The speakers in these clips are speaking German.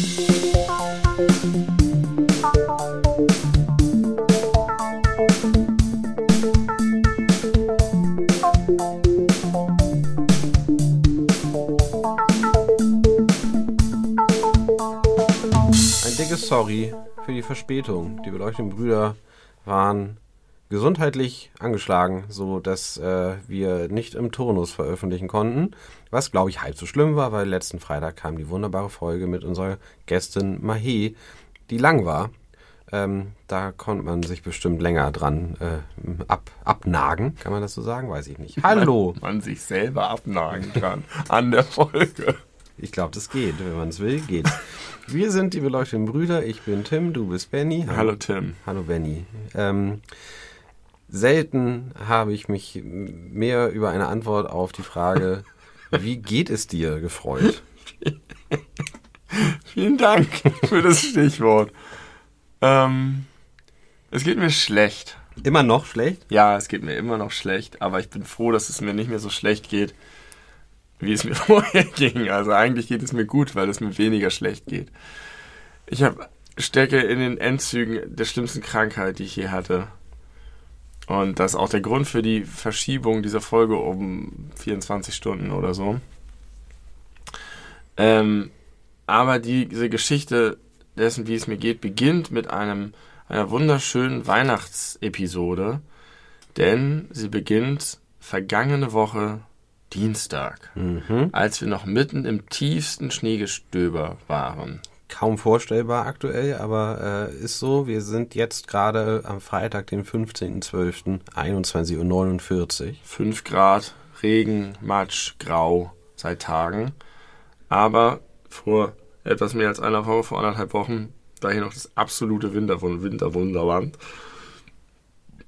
Ein dickes Sorry für die Verspätung. Die beleuchteten Brüder waren gesundheitlich angeschlagen, so dass äh, wir nicht im Turnus veröffentlichen konnten. Was, glaube ich, halb so schlimm war, weil letzten Freitag kam die wunderbare Folge mit unserer Gästin Mahé, die lang war. Ähm, da konnte man sich bestimmt länger dran äh, ab, abnagen, kann man das so sagen? Weiß ich nicht. Hallo! Man, man sich selber abnagen kann an der Folge. Ich glaube, das geht. Wenn man es will, geht. Wir sind die beleuchteten Brüder. Ich bin Tim, du bist Benny. Hallo Tim. Hallo Benny. Ähm, selten habe ich mich mehr über eine Antwort auf die Frage, wie geht es dir, gefreut. Vielen Dank für das Stichwort. Ähm, es geht mir schlecht. Immer noch schlecht? Ja, es geht mir immer noch schlecht, aber ich bin froh, dass es mir nicht mehr so schlecht geht, wie es mir vorher ging. Also eigentlich geht es mir gut, weil es mir weniger schlecht geht. Ich habe stecke in den Endzügen der schlimmsten Krankheit, die ich je hatte. Und das ist auch der Grund für die Verschiebung dieser Folge um 24 Stunden oder so. Ähm, aber diese Geschichte dessen, wie es mir geht, beginnt mit einem, einer wunderschönen Weihnachtsepisode. Denn sie beginnt vergangene Woche Dienstag, Mhm. als wir noch mitten im tiefsten Schneegestöber waren. Kaum vorstellbar aktuell, aber äh, ist so. Wir sind jetzt gerade am Freitag, den 15.12., 21.49 Uhr. 5 Grad, Regen, Matsch, Grau seit Tagen. Aber vor etwas mehr als einer Woche, vor anderthalb Wochen, war hier noch das absolute Winterwund Winterwunderland.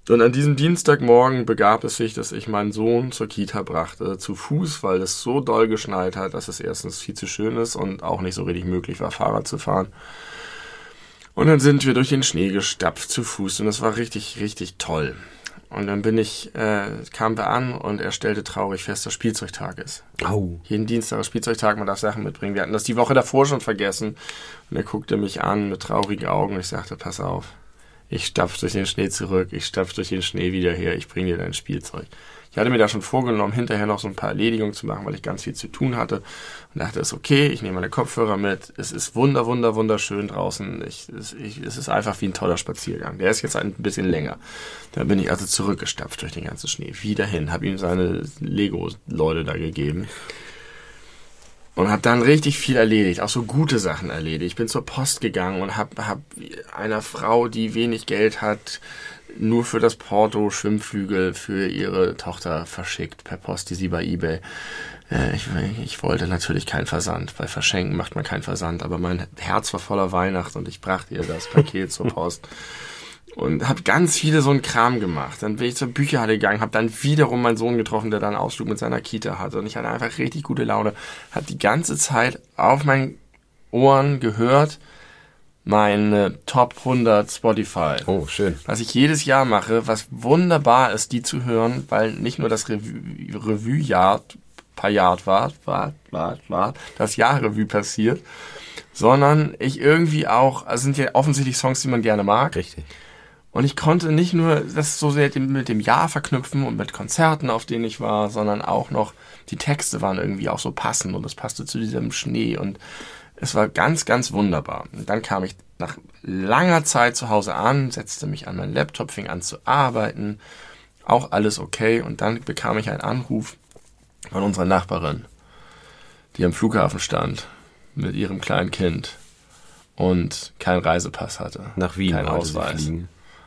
Und an diesem Dienstagmorgen begab es sich, dass ich meinen Sohn zur Kita brachte, zu Fuß, weil es so doll geschneit hat, dass es erstens viel zu schön ist und auch nicht so richtig möglich war, Fahrrad zu fahren. Und dann sind wir durch den Schnee gestapft zu Fuß und es war richtig, richtig toll. Und dann bin ich, äh, kamen wir an und er stellte traurig fest, dass Spielzeugtag ist. Au. Jeden Dienstag ist Spielzeugtag, man darf Sachen mitbringen. Wir hatten das die Woche davor schon vergessen. Und er guckte mich an mit traurigen Augen und ich sagte, pass auf, ich stapf durch den Schnee zurück, ich stapf durch den Schnee wieder her, ich bringe dir dein Spielzeug. Ich hatte mir da schon vorgenommen, hinterher noch so ein paar Erledigungen zu machen, weil ich ganz viel zu tun hatte. Und dachte, es ist okay, ich nehme meine Kopfhörer mit. Es ist wunder, wunder, wunderschön draußen. Ich, es, ich, es ist einfach wie ein toller Spaziergang. Der ist jetzt ein bisschen länger. Da bin ich also zurückgestapft durch den ganzen Schnee. Wieder hin, habe ihm seine Lego-Leute da gegeben. Und habe dann richtig viel erledigt, auch so gute Sachen erledigt. Ich bin zur Post gegangen und habe hab einer Frau, die wenig Geld hat, nur für das Porto Schwimmflügel für ihre Tochter verschickt per Post, die sie bei eBay. Äh, ich, ich wollte natürlich keinen Versand. Bei Verschenken macht man keinen Versand, aber mein Herz war voller Weihnacht und ich brachte ihr das Paket zur Post. Und habe ganz viele so einen Kram gemacht. Dann bin ich zur Bücherhalle gegangen, habe dann wiederum meinen Sohn getroffen, der dann einen Ausflug mit seiner Kita hatte. Und ich hatte einfach richtig gute Laune. Habe die ganze Zeit auf meinen Ohren gehört, meine Top 100 Spotify. Oh, schön. Was ich jedes Jahr mache, was wunderbar ist, die zu hören, weil nicht nur das Revue- Revue-Jahr, paar Jahr war, war, war, war, das Jahr-Revue passiert, sondern ich irgendwie auch, also sind ja offensichtlich Songs, die man gerne mag. Richtig. Und ich konnte nicht nur das so sehr mit dem Jahr verknüpfen und mit Konzerten, auf denen ich war, sondern auch noch, die Texte waren irgendwie auch so passend und es passte zu diesem Schnee und es war ganz, ganz wunderbar. Und dann kam ich nach langer Zeit zu Hause an, setzte mich an meinen Laptop, fing an zu arbeiten, auch alles okay und dann bekam ich einen Anruf von unserer Nachbarin, die am Flughafen stand mit ihrem kleinen Kind und keinen Reisepass hatte. Nach Wien kein wollte sie Ausweis.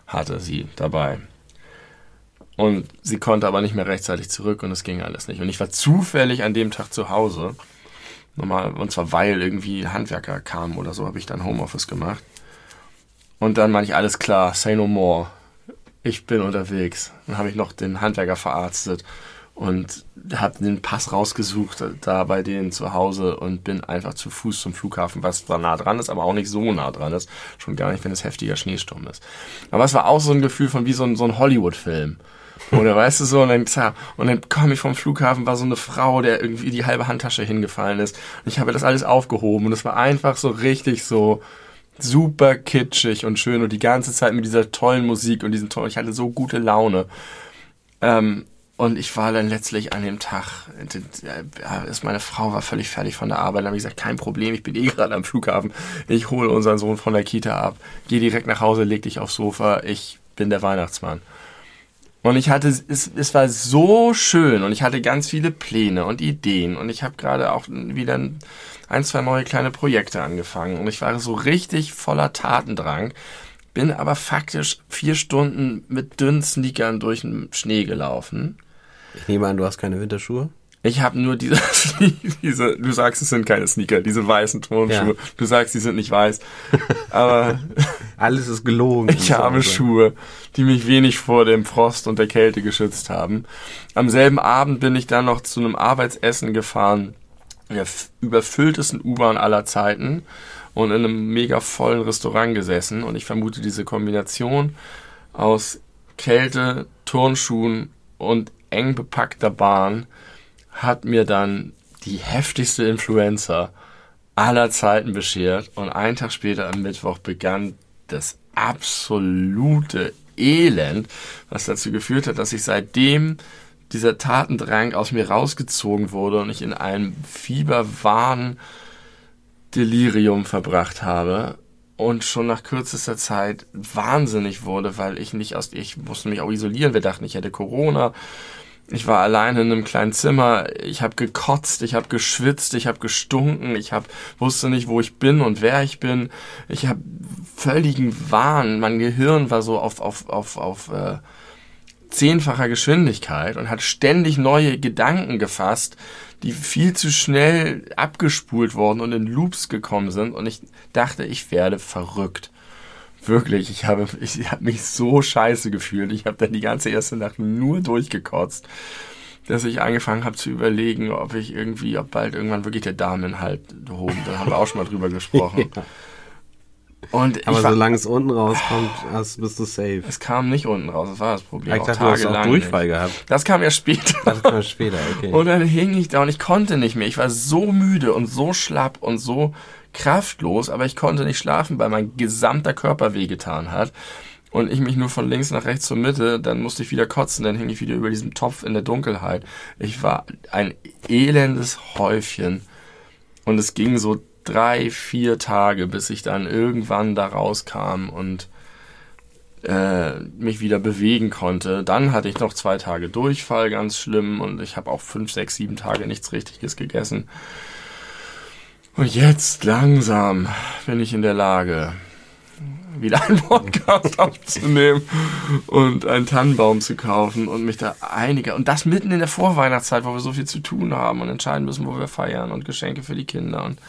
Hatte sie dabei. Und sie konnte aber nicht mehr rechtzeitig zurück und es ging alles nicht. Und ich war zufällig an dem Tag zu Hause. Normal, und zwar weil irgendwie Handwerker kamen oder so, habe ich dann Homeoffice gemacht. Und dann meine ich, alles klar, say no more. Ich bin unterwegs. Dann habe ich noch den Handwerker verarztet und habe den Pass rausgesucht da bei denen zu Hause und bin einfach zu Fuß zum Flughafen, was zwar nah dran ist, aber auch nicht so nah dran ist. Schon gar nicht, wenn es heftiger Schneesturm ist. Aber es war auch so ein Gefühl von wie so ein, so ein Hollywood-Film. Oder weißt du so, und dann, und dann komme ich vom Flughafen, war so eine Frau, der irgendwie die halbe Handtasche hingefallen ist. Und ich habe das alles aufgehoben und es war einfach so richtig so super kitschig und schön und die ganze Zeit mit dieser tollen Musik und diesen tollen, ich hatte so gute Laune. Ähm, und ich war dann letztlich an dem Tag, ist meine Frau war völlig fertig von der Arbeit. Dann habe ich gesagt, kein Problem, ich bin eh gerade am Flughafen. Ich hole unseren Sohn von der Kita ab, gehe direkt nach Hause, leg dich aufs Sofa. Ich bin der Weihnachtsmann. Und ich hatte, es, es war so schön und ich hatte ganz viele Pläne und Ideen und ich habe gerade auch wieder ein, zwei neue kleine Projekte angefangen und ich war so richtig voller Tatendrang, bin aber faktisch vier Stunden mit dünnen Sneakern durch den Schnee gelaufen. Ich nehme an, du hast keine Winterschuhe? Ich habe nur diese, diese, du sagst, es sind keine Sneaker, diese weißen Turnschuhe. Ja. Du sagst, sie sind nicht weiß. Aber alles ist gelogen. Ich habe so. Schuhe, die mich wenig vor dem Frost und der Kälte geschützt haben. Am selben Abend bin ich dann noch zu einem Arbeitsessen gefahren, der überfülltesten U-Bahn aller Zeiten und in einem mega vollen Restaurant gesessen. Und ich vermute, diese Kombination aus Kälte, Turnschuhen und eng bepackter Bahn hat mir dann die heftigste Influenza aller Zeiten beschert. Und einen Tag später am Mittwoch begann das absolute Elend, was dazu geführt hat, dass ich seitdem dieser Tatendrang aus mir rausgezogen wurde und ich in einem Fieberwahn Delirium verbracht habe und schon nach kürzester Zeit wahnsinnig wurde, weil ich nicht aus, ich musste mich auch isolieren. Wir dachten, ich hätte Corona. Ich war alleine in einem kleinen Zimmer. Ich habe gekotzt, ich habe geschwitzt, ich habe gestunken, ich hab, wusste nicht, wo ich bin und wer ich bin. Ich habe völligen Wahn. Mein Gehirn war so auf auf auf auf äh, zehnfacher Geschwindigkeit und hat ständig neue Gedanken gefasst, die viel zu schnell abgespult worden und in Loops gekommen sind. Und ich dachte, ich werde verrückt. Wirklich, ich habe, ich habe mich so scheiße gefühlt. Ich habe dann die ganze erste Nacht nur durchgekotzt, dass ich angefangen habe zu überlegen, ob ich irgendwie, ob bald irgendwann wirklich der Dameninhalt hoben. Da haben wir auch schon mal drüber gesprochen. ja. Und Aber solange es unten rauskommt, hast, bist du safe. Es kam nicht unten raus, das war das Problem. Ich dachte, du hast auch Durchfall gehabt. Das kam ja später. Das kam später, okay. Und dann hing ich da und ich konnte nicht mehr. Ich war so müde und so schlapp und so kraftlos, aber ich konnte nicht schlafen, weil mein gesamter Körper wehgetan hat. Und ich mich nur von links nach rechts zur Mitte, dann musste ich wieder kotzen, dann hing ich wieder über diesem Topf in der Dunkelheit. Ich war ein elendes Häufchen. Und es ging so drei, vier Tage, bis ich dann irgendwann da rauskam und äh, mich wieder bewegen konnte. Dann hatte ich noch zwei Tage Durchfall, ganz schlimm, und ich habe auch fünf, sechs, sieben Tage nichts Richtiges gegessen. Und jetzt langsam bin ich in der Lage, wieder einen Podcast aufzunehmen und einen Tannenbaum zu kaufen und mich da einige und das mitten in der Vorweihnachtszeit, wo wir so viel zu tun haben und entscheiden müssen, wo wir feiern und Geschenke für die Kinder und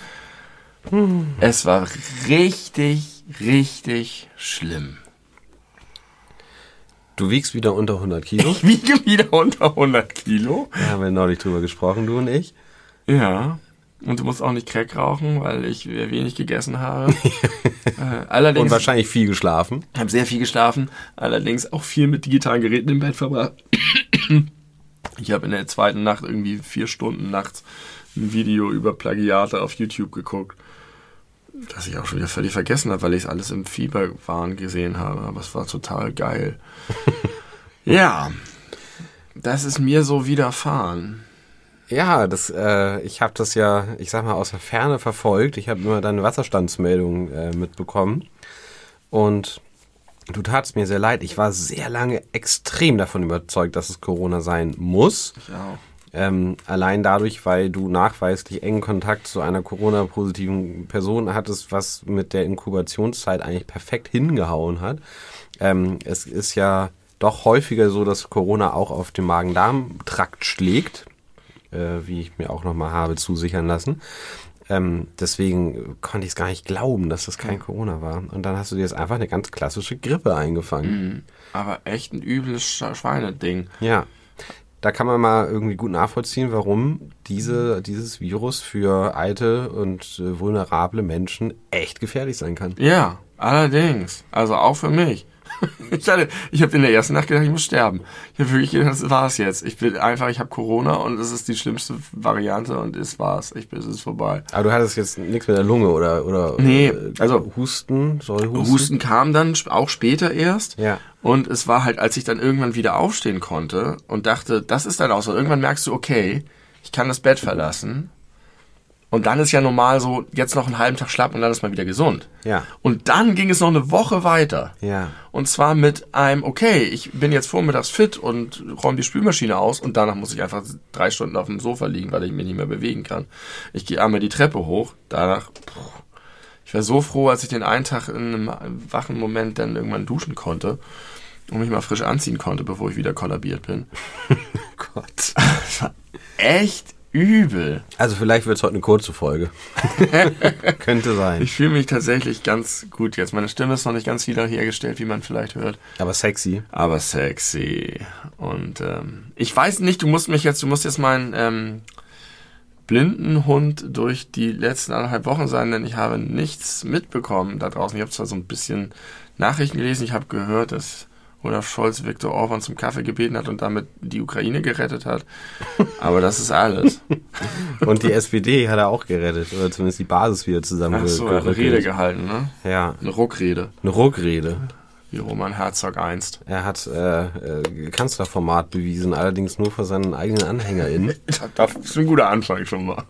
es war richtig, richtig schlimm. Du wiegst wieder unter 100 Kilo? Ich wiege wieder unter 100 Kilo. Da haben wir neulich drüber gesprochen, du und ich. Ja. Und du musst auch nicht Crack rauchen, weil ich wenig gegessen habe. äh, allerdings, und wahrscheinlich viel geschlafen. Ich habe sehr viel geschlafen, allerdings auch viel mit digitalen Geräten im Bett verbracht. ich habe in der zweiten Nacht irgendwie vier Stunden nachts ein Video über Plagiate auf YouTube geguckt das ich auch schon wieder völlig vergessen habe, weil ich es alles im Fieberwahn gesehen habe. Aber es war total geil. ja, das ist mir so widerfahren. Ja, das, äh, ich habe das ja, ich sag mal, aus der Ferne verfolgt. Ich habe immer deine Wasserstandsmeldung äh, mitbekommen. Und du tatst mir sehr leid. Ich war sehr lange extrem davon überzeugt, dass es Corona sein muss. Ich auch. Ähm, allein dadurch, weil du nachweislich engen Kontakt zu einer Corona-positiven Person hattest, was mit der Inkubationszeit eigentlich perfekt hingehauen hat. Ähm, es ist ja doch häufiger so, dass Corona auch auf dem Magen-Darm-Trakt schlägt, äh, wie ich mir auch nochmal habe zusichern lassen. Ähm, deswegen konnte ich es gar nicht glauben, dass das kein Corona war. Und dann hast du dir jetzt einfach eine ganz klassische Grippe eingefangen. Mhm. Aber echt ein übles Schweineding. Ja da kann man mal irgendwie gut nachvollziehen, warum diese, dieses Virus für alte und äh, vulnerable Menschen echt gefährlich sein kann. Ja, allerdings. Also auch für mich. Ich, hatte, ich habe in der ersten Nacht gedacht, ich muss sterben. Ich habe wirklich gedacht, das war's jetzt. Ich bin einfach, ich habe Corona und es ist die schlimmste Variante und es war's. Ich bin, es ist vorbei. Aber du hattest jetzt nichts mit der Lunge oder oder Nee, äh, also- Husten, soll Husten. Husten kam dann auch später erst. Ja. Und es war halt, als ich dann irgendwann wieder aufstehen konnte und dachte, das ist dann auch so. Irgendwann merkst du, okay, ich kann das Bett verlassen. Und dann ist ja normal so, jetzt noch einen halben Tag schlapp und dann ist man wieder gesund. Ja. Und dann ging es noch eine Woche weiter. Ja. Und zwar mit einem, okay, ich bin jetzt vormittags fit und räume die Spülmaschine aus und danach muss ich einfach drei Stunden auf dem Sofa liegen, weil ich mich nicht mehr bewegen kann. Ich gehe einmal die Treppe hoch, danach, puh, ich war so froh, als ich den einen Tag in einem wachen Moment dann irgendwann duschen konnte und mich mal frisch anziehen konnte, bevor ich wieder kollabiert bin. Gott. Das war echt übel. Also vielleicht wird es heute eine kurze Folge. Könnte sein. Ich fühle mich tatsächlich ganz gut jetzt. Meine Stimme ist noch nicht ganz wieder hergestellt, wie man vielleicht hört. Aber sexy. aber sexy. Und ähm, ich weiß nicht, du musst mich jetzt, du musst jetzt meinen ähm, blinden Hund durch die letzten anderthalb Wochen sein, denn ich habe nichts mitbekommen da draußen. Ich habe zwar so ein bisschen Nachrichten gelesen, ich habe gehört, dass Olaf Scholz Viktor Orban zum Kaffee gebeten hat und damit die Ukraine gerettet hat. Aber das ist alles. Und die SPD hat er auch gerettet. Oder zumindest die Basis wieder Ach zusammen so, er hat eine Rede gehalten, ne? Ja. Eine Ruckrede, Eine Ruckrede. wie Roman Herzog einst. Er hat äh, äh, Kanzlerformat bewiesen, allerdings nur vor seinen eigenen AnhängerInnen. Das ist ein guter Anfang schon mal.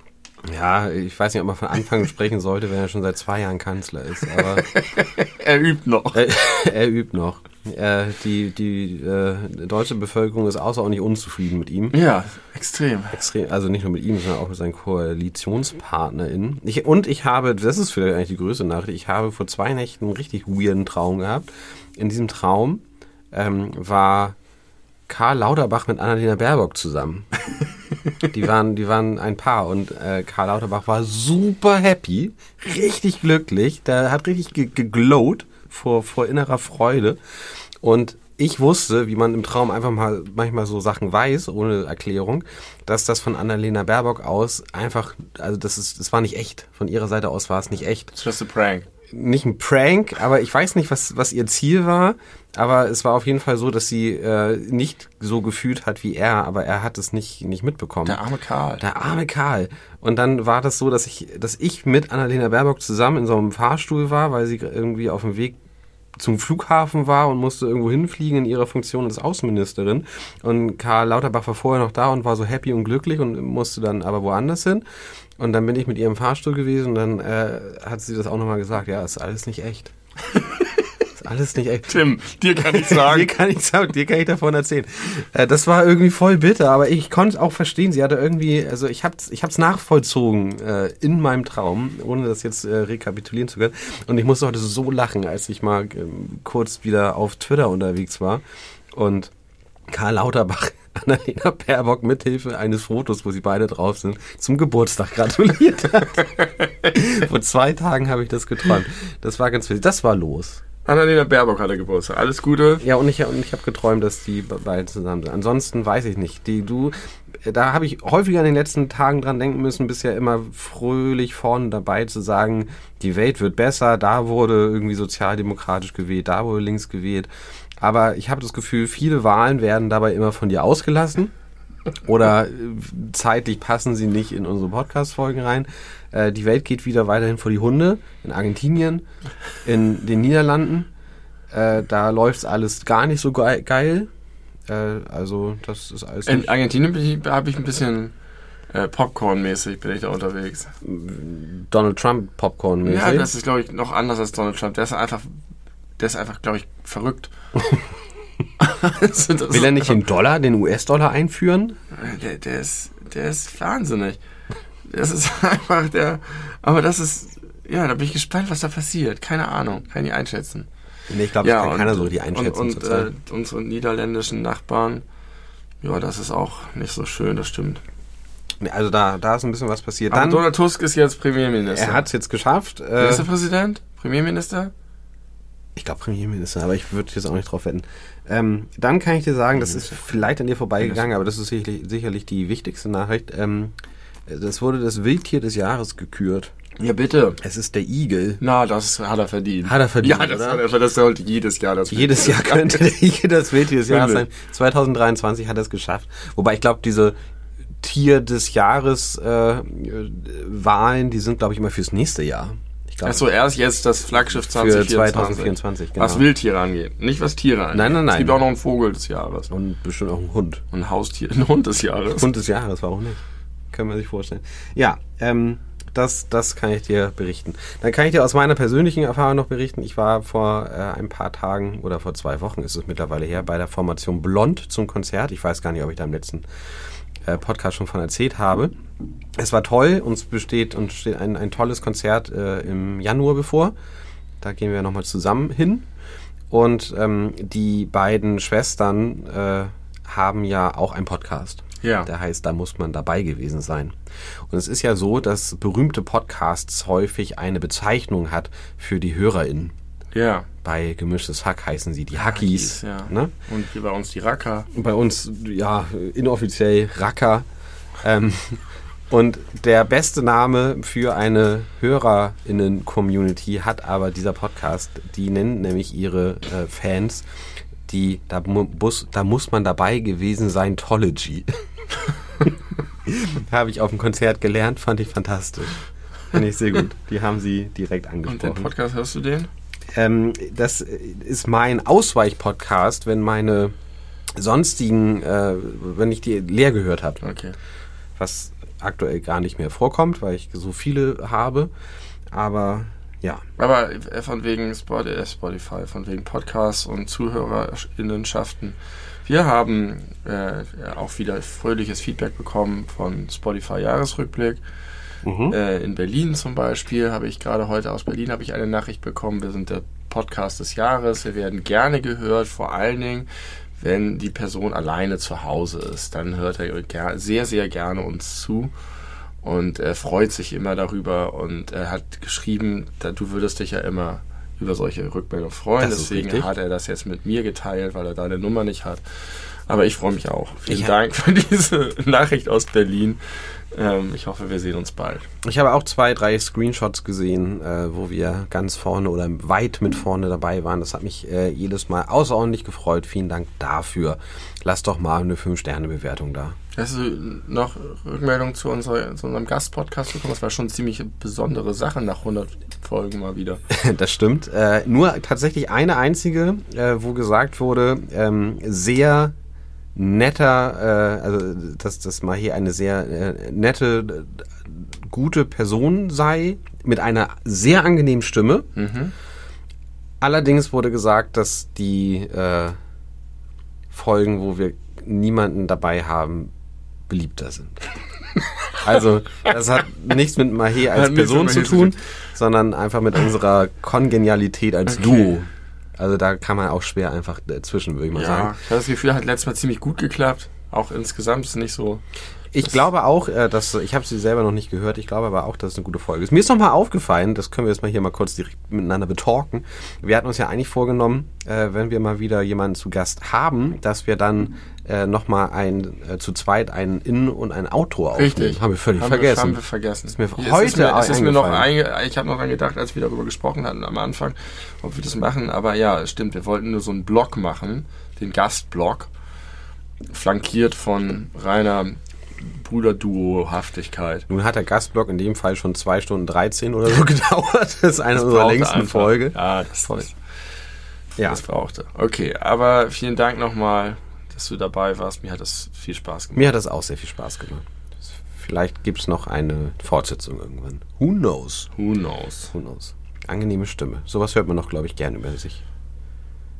Ja, ich weiß nicht, ob man von Anfang sprechen sollte, wenn er schon seit zwei Jahren Kanzler ist, aber Er übt noch. er, er übt noch. Äh, die die äh, deutsche Bevölkerung ist außerordentlich unzufrieden mit ihm. Ja, extrem. Extrem, also nicht nur mit ihm, sondern auch mit seinen KoalitionspartnerInnen. Ich, und ich habe, das ist vielleicht eigentlich die größte Nachricht, ich habe vor zwei Nächten einen richtig weirden Traum gehabt. In diesem Traum ähm, war Karl Lauterbach mit Annalena Baerbock zusammen. Die waren, die waren ein Paar und äh, Karl Lauterbach war super happy, richtig glücklich, der hat richtig ge geglowt vor, vor innerer Freude. Und ich wusste, wie man im Traum einfach mal manchmal so Sachen weiß, ohne Erklärung, dass das von Annalena Baerbock aus einfach, also das ist, das war nicht echt. Von ihrer Seite aus war es nicht echt It's just a prank. nicht ein Prank, aber ich weiß nicht, was, was ihr Ziel war. Aber es war auf jeden Fall so, dass sie äh, nicht so gefühlt hat wie er, aber er hat es nicht, nicht mitbekommen. Der arme Karl. Der arme Karl. Und dann war das so, dass ich, dass ich mit Annalena Baerbock zusammen in so einem Fahrstuhl war, weil sie irgendwie auf dem Weg zum Flughafen war und musste irgendwo hinfliegen in ihrer Funktion als Außenministerin. Und Karl Lauterbach war vorher noch da und war so happy und glücklich und musste dann aber woanders hin. Und dann bin ich mit ihr im Fahrstuhl gewesen und dann äh, hat sie das auch nochmal gesagt, ja, ist alles nicht echt. alles nicht echt. Tim, dir kann ich dir sagen. kann ich sagen, dir kann ich davon erzählen. Äh, das war irgendwie voll bitter, aber ich konnte es auch verstehen. Sie hatte irgendwie, also ich hab's, ich hab's nachvollzogen äh, in meinem Traum, ohne das jetzt äh, rekapitulieren zu können. Und ich musste heute so lachen, als ich mal ähm, kurz wieder auf Twitter unterwegs war und Karl Lauterbach Annalena Baerbock mithilfe eines Fotos, wo sie beide drauf sind, zum Geburtstag gratuliert hat. Vor zwei Tagen habe ich das geträumt. Das war ganz witzig. Das war los. Annalena Baerbock hatte Geburtstag. Alles Gute. Ja, und ich, und ich habe geträumt, dass die be- beiden zusammen sind. Ansonsten weiß ich nicht. Die, du, da habe ich häufiger in den letzten Tagen dran denken müssen, bisher immer fröhlich vorne dabei zu sagen, die Welt wird besser, da wurde irgendwie sozialdemokratisch gewählt, da wurde links gewählt. Aber ich habe das Gefühl, viele Wahlen werden dabei immer von dir ausgelassen. Oder äh, zeitlich passen sie nicht in unsere Podcast-Folgen rein. Äh, die Welt geht wieder weiterhin vor die Hunde. In Argentinien, in den Niederlanden. Äh, da läuft's alles gar nicht so ge geil. Äh, also, das ist alles. In Argentinien habe ich ein bisschen äh, Popcorn-mäßig bin ich da unterwegs. Donald Trump Popcorn-mäßig. Ja, das ist, glaube ich, noch anders als Donald Trump. Der ist einfach, der ist einfach, glaube ich, verrückt. Also Will er nicht den Dollar, den US-Dollar einführen? Der, der, ist, der ist wahnsinnig. Das ist einfach der. Aber das ist. Ja, da bin ich gespannt, was da passiert. Keine Ahnung, kann ich einschätzen. Nee, ich glaube, das kann keiner so richtig einschätzen Und, und äh, unsere niederländischen Nachbarn, ja, das ist auch nicht so schön, das stimmt. Nee, also da, da ist ein bisschen was passiert. Aber Dann, Donald Tusk ist jetzt Premierminister. er hat es jetzt geschafft. Äh, Ministerpräsident? Premierminister? ich glaube Premierminister, aber ich würde jetzt auch nicht drauf wetten. Ähm, dann kann ich dir sagen, das ist vielleicht an dir vorbeigegangen, aber das ist sicherlich, sicherlich die wichtigste Nachricht. Ähm, das wurde das Wildtier des Jahres gekürt. Ja, bitte. Es ist der Igel. Na, das hat er verdient. Hat er verdient, Ja, das, oder? hat er, das sollte jedes Jahr das Jedes Jahr könnte der Igel das Bild dieses Jahres sein. Himmel. 2023 hat er es geschafft. Wobei ich glaube, diese Tier des Jahres äh, Wahlen, die sind, glaube ich, immer fürs nächste Jahr. Glaube, Achso, erst jetzt das Flaggschiff für 2024. 2024, genau. Was Wildtiere angeht, nicht was Tiere angeht. Nein, nein, nein. Es gibt auch noch einen Vogel des Jahres. Und bestimmt auch ein Hund. Und ein Haustier, ein Hund des Jahres. Hund des Jahres, warum nicht? Können wir sich vorstellen. Ja, ähm, das, das kann ich dir berichten. Dann kann ich dir aus meiner persönlichen Erfahrung noch berichten. Ich war vor äh, ein paar Tagen oder vor zwei Wochen ist es mittlerweile her bei der Formation Blond zum Konzert. Ich weiß gar nicht, ob ich da im letzten äh, Podcast schon von erzählt habe. Es war toll. Uns besteht und steht ein, ein tolles Konzert äh, im Januar bevor. Da gehen wir nochmal zusammen hin. Und ähm, die beiden Schwestern äh, haben ja auch einen Podcast. Ja. Der heißt, da muss man dabei gewesen sein. Und es ist ja so, dass berühmte Podcasts häufig eine Bezeichnung hat für die HörerInnen. Ja. Bei Gemischtes Hack heißen sie die Hackies. ja. Ne? Und hier bei uns die Racker. Und bei uns, ja, inoffiziell Racker. Ähm, und der beste Name für eine HörerInnen-Community hat aber dieser Podcast. Die nennen nämlich ihre äh, Fans die, da, mu bus, da muss man dabei gewesen sein, Tology. Habe ich auf dem Konzert gelernt, fand ich fantastisch. Fand ich sehr gut. Die haben sie direkt Und den angesprochen. Podcast hörst du den? Ähm, das ist mein Ausweich-Podcast, wenn meine sonstigen, äh, wenn ich die leer gehört habe, Okay. was aktuell gar nicht mehr vorkommt, weil ich so viele habe. Aber ja, Aber äh, von wegen äh, Spotify, von wegen Podcasts und ZuhörerInnenschaften. Wir haben äh, auch wieder fröhliches Feedback bekommen von Spotify Jahresrückblick. Äh, in Berlin zum Beispiel habe ich gerade heute aus Berlin habe ich eine Nachricht bekommen. Wir sind der Podcast des Jahres. Wir werden gerne gehört, vor allen Dingen, wenn die Person alleine zu Hause ist. Dann hört er sehr, sehr gerne uns zu und er freut sich immer darüber und er hat geschrieben, da, du würdest dich ja immer über solche Rückmeldungen freuen. Deswegen richtig. hat er das jetzt mit mir geteilt, weil er deine Nummer nicht hat. Aber ich freue mich auch. Vielen Ich Dank für diese Nachricht aus Berlin. Ähm, ich hoffe, wir sehen uns bald. ich habe auch zwei, drei Screenshots gesehen, äh, wo wir ganz vorne oder weit mit vorne dabei waren. Das hat mich äh, jedes Mal außerordentlich gefreut. Vielen Dank dafür. Lass doch mal eine 5-Sterne-Bewertung da. Hast du noch Rückmeldung zu, unserer, zu unserem Gastpodcast bekommen? Das war schon ziemlich besondere Sache nach 100 Folgen mal wieder. Das stimmt. Äh, nur tatsächlich eine einzige, äh, wo gesagt wurde, ähm, sehr netter, äh, also dass das mal hier eine sehr äh, nette, gute Person sei, mit einer sehr angenehmen Stimme. Allerdings wurde gesagt, dass die äh, Folgen, wo wir niemanden dabei haben, beliebter sind. Also, das hat nichts mit Mahé als Person zu tun. sondern einfach mit unserer Kongenialität als Okay. Duo. Also da kann man auch schwer einfach dazwischen, würde ich mal Ja, sagen. ich habe das Gefühl, hat letztes Mal ziemlich gut geklappt. Auch insgesamt ist es nicht so. Ich glaube auch, äh, dass ich habe sie selber noch nicht gehört. Ich glaube aber auch, dass es eine gute Folge ist. Mir ist noch mal aufgefallen, das können wir jetzt mal hier mal kurz direkt miteinander betalken. Wir hatten uns ja eigentlich vorgenommen, äh, wenn wir mal wieder jemanden zu Gast haben, dass wir dann äh, noch mal ein äh, zu zweit ein In- und ein Outro aufnehmen. Richtig. Haben wir völlig haben vergessen. Wir, haben wir vergessen. Ist mir Es heute ist mir, es ist mir noch einge Ich habe noch dran gedacht, als wir darüber gesprochen hatten am Anfang, ob wir das machen. Aber ja, stimmt. Wir wollten nur so einen Blog machen, den Gastblog, flankiert von reiner Brüderduo-Haftigkeit. Nun hat der Gastblock in dem Fall schon zwei Stunden 13 oder so gedauert. Das ist eine unserer brauchte längsten einfach- Folge. Ja, das, das, Ja. das brauchte. Okay, aber vielen Dank nochmal, dass du dabei warst. Mir hat es viel Spaß gemacht. Mir hat das auch sehr viel Spaß gemacht. Vielleicht gibt es noch eine Fortsetzung irgendwann. Who knows? Who knows? Who knows? Angenehme Stimme. Sowas hört man noch, glaube ich, gerne über sich.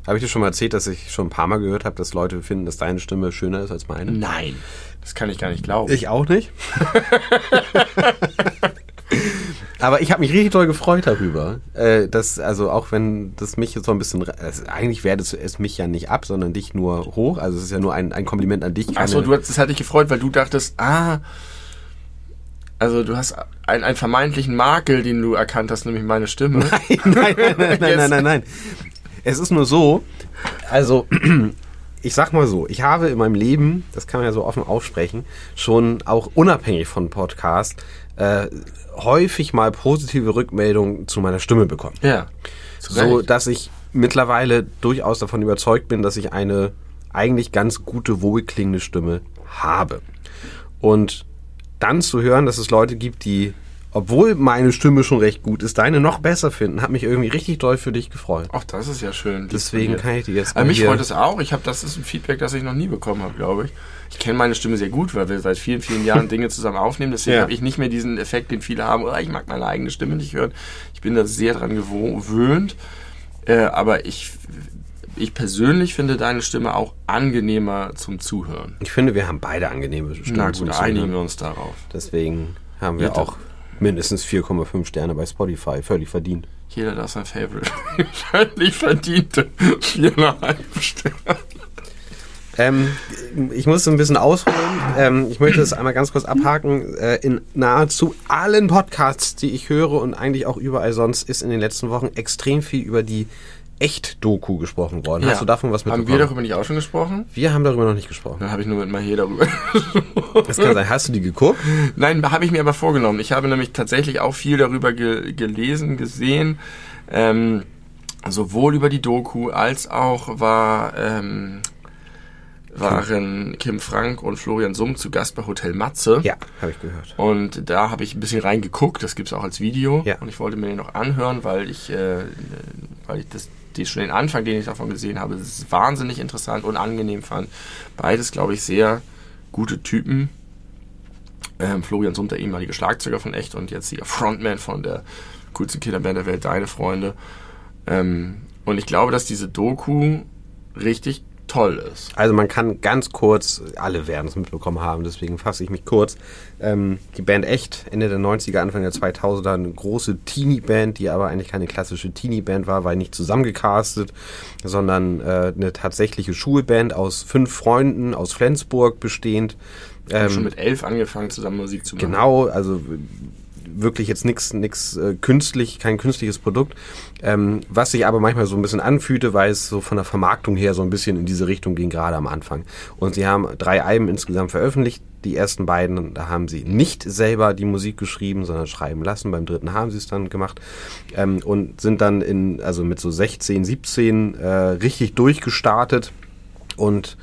Habe ich dir schon mal erzählt, dass ich schon ein paar Mal gehört habe, dass Leute finden, dass deine Stimme schöner ist als meine? Nein. Das kann ich gar nicht glauben. Ich auch nicht. Aber ich habe mich richtig doll gefreut darüber. Äh, dass, also auch wenn das mich jetzt so ein bisschen. Also eigentlich wertet es mich ja nicht ab, sondern dich nur hoch. Also es ist ja nur ein, ein Kompliment an dich. Achso, du hast, das hat dich gefreut, weil du dachtest, ah, also du hast einen, einen vermeintlichen Makel, den du erkannt hast, nämlich meine Stimme. nein, nein, nein, nein, nein, nein, nein. Es ist nur so, also ich sag mal so, ich habe in meinem Leben, das kann man ja so offen aussprechen, schon auch unabhängig von Podcast äh, häufig mal positive Rückmeldungen zu meiner Stimme bekommen. Ja. So, dass ich mittlerweile durchaus davon überzeugt bin, dass ich eine eigentlich ganz gute, wohlklingende Stimme habe. Und dann zu hören, dass es Leute gibt, die, obwohl meine Stimme schon recht gut ist, deine noch besser finden, hat mich irgendwie richtig doll für dich gefreut. Ach, das ist ja schön. Deswegen kann ich dir jetzt Aber mal mich freut es auch. Ich habe das ist ein Feedback, das ich noch nie bekommen habe, glaube ich. Ich kenne meine Stimme sehr gut, weil wir seit vielen, vielen Jahren Dinge zusammen aufnehmen. Deswegen Ja. habe ich nicht mehr diesen Effekt, den viele haben. Oh, ich mag meine eigene Stimme nicht hören. Ich bin da sehr dran gewöhnt. Äh, aber ich, ich persönlich finde deine Stimme auch angenehmer zum Zuhören. Ich finde, wir haben beide angenehme Stimmen. Na gut, einigen wir uns darauf. Deswegen haben wir Ja, auch mindestens 4,5 Sterne bei Spotify. Völlig verdient. Jeder darf sein Favorite. Völlig verdiente viereinhalb Sterne. Ähm, ich muss ein bisschen ausholen. Ähm, ich möchte das einmal ganz kurz abhaken. Äh, in nahezu allen Podcasts, die ich höre und eigentlich auch überall sonst, ist in den letzten Wochen extrem viel über die Echt-Doku gesprochen worden. Hast du davon was Haben mitbekommen? wir darüber nicht auch schon gesprochen? wir haben darüber noch nicht gesprochen. Dann habe ich nur mit Mahir darüber Das kann sein. Hast du die geguckt? Nein, habe ich mir aber vorgenommen. Ich habe nämlich tatsächlich auch viel darüber ge gelesen, gesehen. Ähm, sowohl über die Doku als auch war, ähm, waren Kim Frank und Florian Summ zu Gast bei Hotel Matze. Ja, habe ich gehört. Und da habe ich ein bisschen reingeguckt, das gibt's auch als Video. Ja. Und ich wollte mir den noch anhören, weil ich, äh, weil ich das, die, schon den Anfang, den ich davon gesehen habe, wahnsinnig interessant und angenehm fand. Beides, glaube ich, sehr gute Typen. Ähm, Florian Summ, der ehemalige Schlagzeuger von Echt und jetzt der Frontman von der coolsten Kinderband der Welt, Deine Freunde. Ähm, und ich glaube, dass diese Doku richtig toll ist. Also man kann ganz kurz, alle werden es mitbekommen haben, deswegen fasse ich mich kurz. Ähm, die Band Echt, Ende der 90er, Anfang der 2000er, eine große Teenie-Band, die aber eigentlich keine klassische Teenie-Band war, weil nicht zusammengecastet, sondern äh, eine tatsächliche Schulband aus fünf Freunden aus Flensburg bestehend. Ähm, schon mit elf angefangen, zusammen Musik zu machen. Genau, also wirklich jetzt nichts nix, äh, künstlich, kein künstliches Produkt, ähm, was sich aber manchmal so ein bisschen anfühlte, weil es so von der Vermarktung her so ein bisschen in diese Richtung ging, gerade am Anfang. Und sie haben drei Alben insgesamt veröffentlicht. Die ersten beiden, da haben sie nicht selber die Musik geschrieben, sondern schreiben lassen. Beim dritten haben sie es dann gemacht ähm, und sind dann in, also mit so 16, 17 äh, richtig durchgestartet und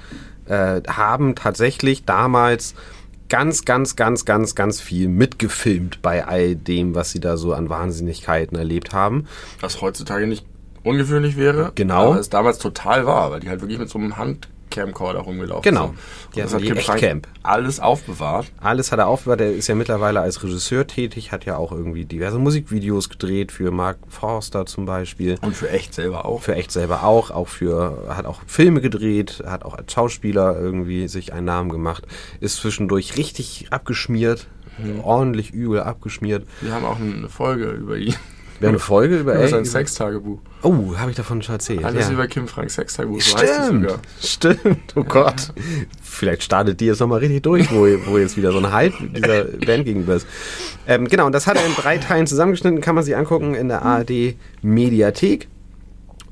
äh, haben tatsächlich damals ganz, ganz, ganz, ganz, ganz viel mitgefilmt bei all dem, was sie da so an Wahnsinnigkeiten erlebt haben. Was heutzutage nicht ungewöhnlich wäre. Genau. Aber es damals total war, weil die halt wirklich mit so einem Handcamcorder rumgelaufen Genau. sind. Und das hat Kim Frank Echtcamp. alles aufbewahrt. Alles hat er aufgehört. Er ist ja mittlerweile als Regisseur tätig, hat ja auch irgendwie diverse Musikvideos gedreht für Mark Forster zum Beispiel. Und für echt selber auch. Für echt selber auch, auch für, hat auch Filme gedreht, hat auch als Schauspieler irgendwie sich einen Namen gemacht, ist zwischendurch richtig abgeschmiert, ordentlich übel abgeschmiert. Wir haben auch eine Folge über ihn. Wäre eine Folge über Über sein Ey- Sextagebuch. Oh, habe ich davon schon erzählt. Alles ja. über Kim Franks Sextagebuch. So heißt es Stimmt, sogar. stimmt, oh Gott. Vielleicht startet die jetzt nochmal richtig durch, wo, wo jetzt wieder so ein Hype dieser Band gegenüber ist. Ähm, genau, und das hat er in drei Teilen zusammengeschnitten, kann man sich angucken in der ARD Mediathek.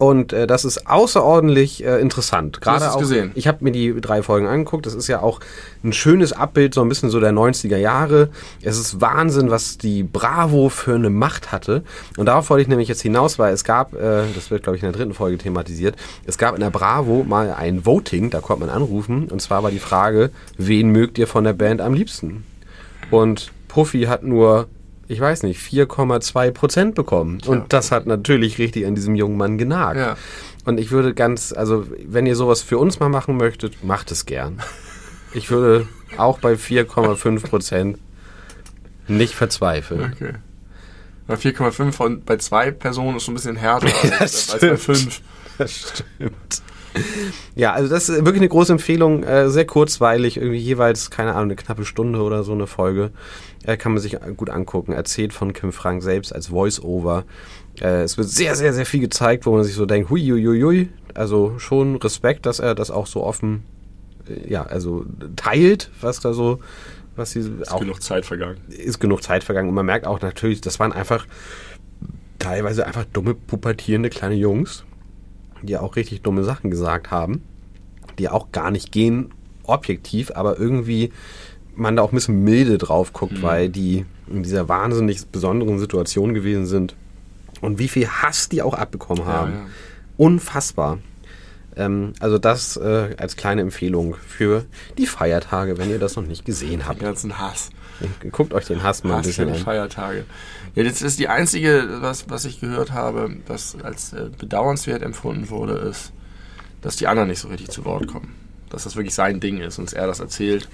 Und äh, das ist außerordentlich äh, interessant. Gerade auch, gesehen? Ich habe mir die drei Folgen angeguckt. Das ist ja auch ein schönes Abbild, so ein bisschen so der 90er Jahre. Es ist Wahnsinn, was die Bravo für eine Macht hatte. Und darauf wollte ich nämlich jetzt hinaus, weil es gab, äh, das wird glaube ich in der dritten Folge thematisiert, es gab in der Bravo mal ein Voting, da konnte man anrufen. Und zwar war die Frage, wen mögt ihr von der Band am liebsten? Und Puffy hat nur, ich weiß nicht, 4,2 Prozent bekommen. Und das hat natürlich richtig an diesem jungen Mann genagt. Ja. Und ich würde ganz, also wenn ihr sowas für uns mal machen möchtet, macht es gern. Ich würde auch bei 4,5 Prozent nicht verzweifeln. Okay. Bei 4,5 von bei zwei Personen ist schon ein bisschen härter als, als bei stimmt. 5. Das stimmt. Ja, also das ist wirklich eine große Empfehlung, äh, sehr kurzweilig, irgendwie jeweils, keine Ahnung, eine knappe Stunde oder so eine Folge. Äh, kann man sich gut angucken. Erzählt von Kim Frank selbst als Voice-Over. Äh, es wird sehr, sehr, sehr viel gezeigt, wo man sich so denkt, hui, hui, hui, hui. Also schon Respekt, dass er das auch so offen, äh, ja, also teilt, was da so, was sie Ist auch genug Zeit vergangen. ist genug Zeit vergangen und man merkt auch natürlich, das waren einfach teilweise einfach dumme, pubertierende kleine Jungs, die auch richtig dumme Sachen gesagt haben, die auch gar nicht gehen, objektiv, aber irgendwie man da auch ein bisschen milde drauf guckt, Mhm. weil die in dieser wahnsinnig besonderen Situation gewesen sind. Und wie viel Hass die auch abbekommen haben. ja. Unfassbar. Ähm, also das äh, als kleine Empfehlung für die Feiertage, wenn ihr das noch nicht gesehen Den habt. ganzen Hass. Guckt euch den Hass mal ein Hass für bisschen die an. Feiertage. Ja, das ist die einzige, was, was ich gehört habe, was als äh, bedauernswert empfunden wurde, ist, dass die anderen nicht so richtig zu Wort kommen. Dass das wirklich sein Ding ist und er das erzählt.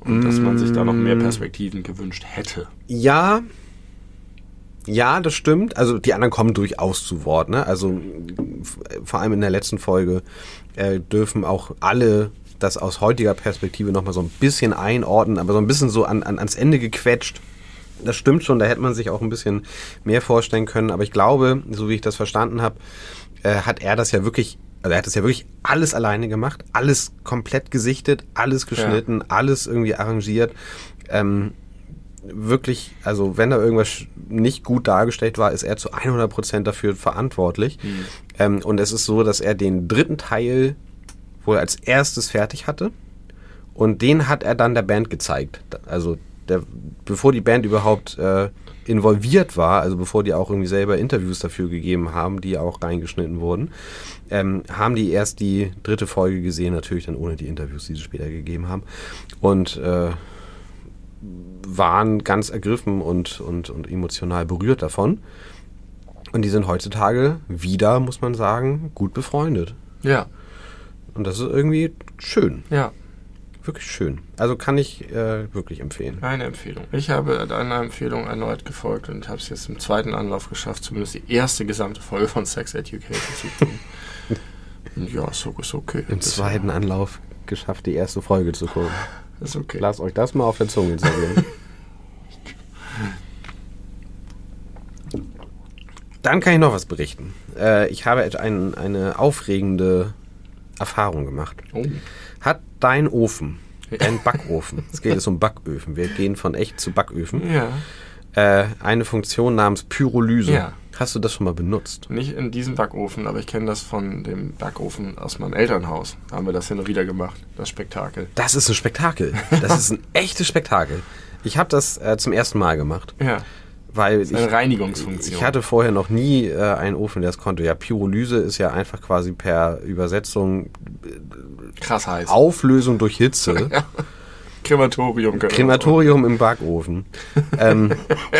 Und dass man sich da noch mehr Perspektiven gewünscht hätte. Ja, ja, das stimmt. Also die anderen kommen durchaus zu Wort. Ne? Also vor allem in der letzten Folge äh, dürfen auch alle das aus heutiger Perspektive nochmal so ein bisschen einordnen, aber so ein bisschen so an, an, ans Ende gequetscht. Das stimmt schon, da hätte man sich auch ein bisschen mehr vorstellen können. Aber ich glaube, so wie ich das verstanden habe, äh, hat er das ja wirklich, also er hat das ja wirklich alles alleine gemacht, alles komplett gesichtet, alles geschnitten, alles irgendwie arrangiert. Ähm, wirklich, also wenn da irgendwas nicht gut dargestellt war, ist er zu 100% dafür verantwortlich. Ähm, und es ist so, dass er den dritten Teil wohl als erstes fertig hatte. Und den hat er dann der Band gezeigt. Also der, bevor die Band überhaupt äh, involviert war, also bevor die auch irgendwie selber Interviews dafür gegeben haben, die auch reingeschnitten wurden, ähm, haben die erst die dritte Folge gesehen, natürlich dann ohne die Interviews, die sie später gegeben haben. Und äh, waren ganz ergriffen und, und, und emotional berührt davon. Und die sind heutzutage wieder, muss man sagen, gut befreundet. Ja, Und das ist irgendwie schön. ja. Wirklich schön. Also kann ich äh, wirklich empfehlen. Eine Empfehlung. Ich habe deiner Empfehlung erneut gefolgt und habe es jetzt im zweiten Anlauf geschafft, zumindest die erste gesamte Folge von Sex Education zu tun. Ja, so ist okay. Im zweiten Anlauf geschafft, die erste Folge zu gucken. Ist okay. Lasst euch das mal auf der Zunge zergehen. Dann kann ich noch was berichten. Äh, ich habe ein, eine aufregende Erfahrung gemacht. Oh. Hat dein Ofen, dein Backofen, es geht jetzt um Backöfen, wir gehen von echt zu Backöfen, Ja. Äh, eine Funktion namens Pyrolyse. Ja. Hast du das schon mal benutzt? Nicht in diesem Backofen, aber ich kenne das von dem Backofen aus meinem Elternhaus. Da haben wir das hin und wieder gemacht, das Spektakel. Das ist ein Spektakel. Das ist ein echtes Spektakel. Ich habe das äh, zum ersten Mal gemacht, Ja. weil ich, Eine Reinigungsfunktion. ich hatte vorher noch nie äh, einen Ofen, der das konnte. Ja, Pyrolyse ist ja einfach quasi per Übersetzung krass heiß. Auflösung durch Hitze. Krematorium. wir Krematorium im Backofen. ähm,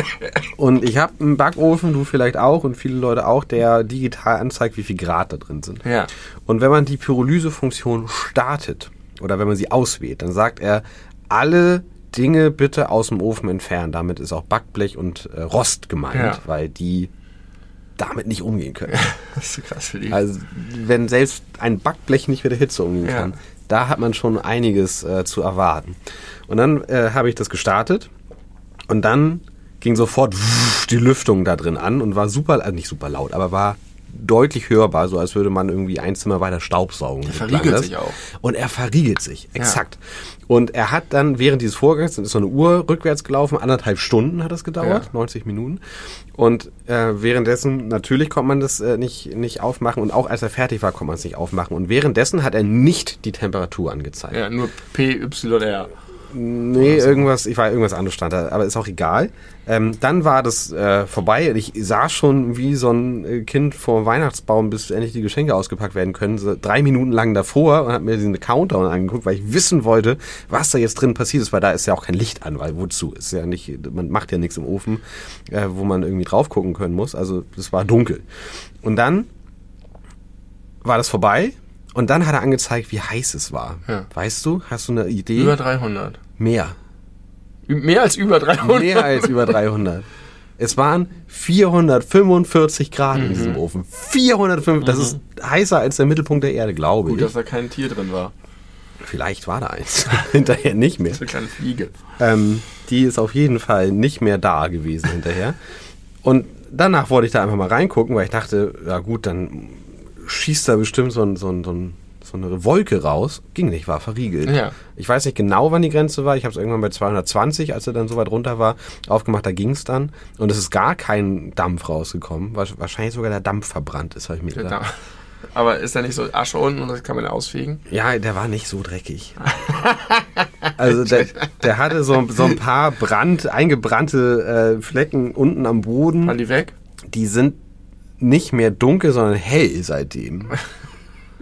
und ich habe einen Backofen, du vielleicht auch und viele Leute auch, der digital anzeigt, wie viel Grad da drin sind. Ja. Und wenn man die Pyrolyse-Funktion startet oder wenn man sie auswählt, dann sagt er, alle Dinge bitte aus dem Ofen entfernen. Damit ist auch Backblech und äh, Rost gemeint, Ja. weil die damit nicht umgehen können. Das ist so krass für die. Also wenn selbst ein Backblech nicht mit der Hitze umgehen Ja. kann, da hat man schon einiges äh, zu erwarten. Und dann äh, habe ich das gestartet und dann ging sofort die Lüftung da drin an und war super, also nicht super laut, aber war deutlich hörbar, so als würde man irgendwie ein Zimmer weiter Staubsaugen. So verriegelt sich auch. Und er verriegelt sich, exakt. Und er hat dann während dieses Vorgangs, dann ist so eine Uhr rückwärts gelaufen, anderthalb Stunden hat das gedauert, Ja. 90 Minuten. Und äh, währenddessen, natürlich konnte man das äh, nicht, nicht aufmachen und auch als er fertig war, konnte man es nicht aufmachen. Und währenddessen hat er nicht die Temperatur angezeigt. ja, nur PYR. Nee, irgendwas, ich war irgendwas anderes stand da, aber ist auch egal. Ähm, dann war das äh, vorbei und ich saß schon wie so ein äh, Kind vor dem Weihnachtsbaum, bis endlich die Geschenke ausgepackt werden können, so drei Minuten lang davor und habe mir diesen Countdown angeguckt, weil ich wissen wollte, was da jetzt drin passiert ist, weil da ist ja auch kein Licht an, weil wozu? Ist ja nicht, man macht ja nichts im Ofen, äh, wo man irgendwie drauf gucken können muss. Also es war dunkel. Und dann war das vorbei und dann hat er angezeigt, wie heiß es war. Ja. Weißt du? Hast du eine Idee? Über 300. Mehr. Mehr als über 300? Mehr als über 300. Es waren 445 Grad Mhm. in diesem Ofen. 405, das ist heißer als der Mittelpunkt der Erde, glaube Gut, ich. dass da kein Tier drin war. Vielleicht war da eins. hinterher nicht mehr. So eine kleine Fliege. Ähm, die ist auf jeden Fall nicht mehr da gewesen hinterher. Und danach wollte ich da einfach mal reingucken, weil ich dachte, ja gut, dann schießt da bestimmt so, ein, so, ein, so, ein, so eine Wolke raus. Ging nicht, war verriegelt. Ja. Ich weiß nicht genau, wann die Grenze war. Ich habe es irgendwann bei 220, als er dann so weit runter war, aufgemacht. Da ging es dann. Und es ist gar kein Dampf rausgekommen. Wahrsch- Wahrscheinlich sogar der Dampf verbrannt ist, habe ich mir gedacht. Dampf. Aber ist da nicht so Asche unten und das kann man ausfegen? Ja, der war nicht so dreckig. also der, der hatte so, so ein paar Brand, eingebrannte äh, Flecken unten am Boden. Waren die weg? Die sind nicht mehr dunkel, sondern hell seitdem.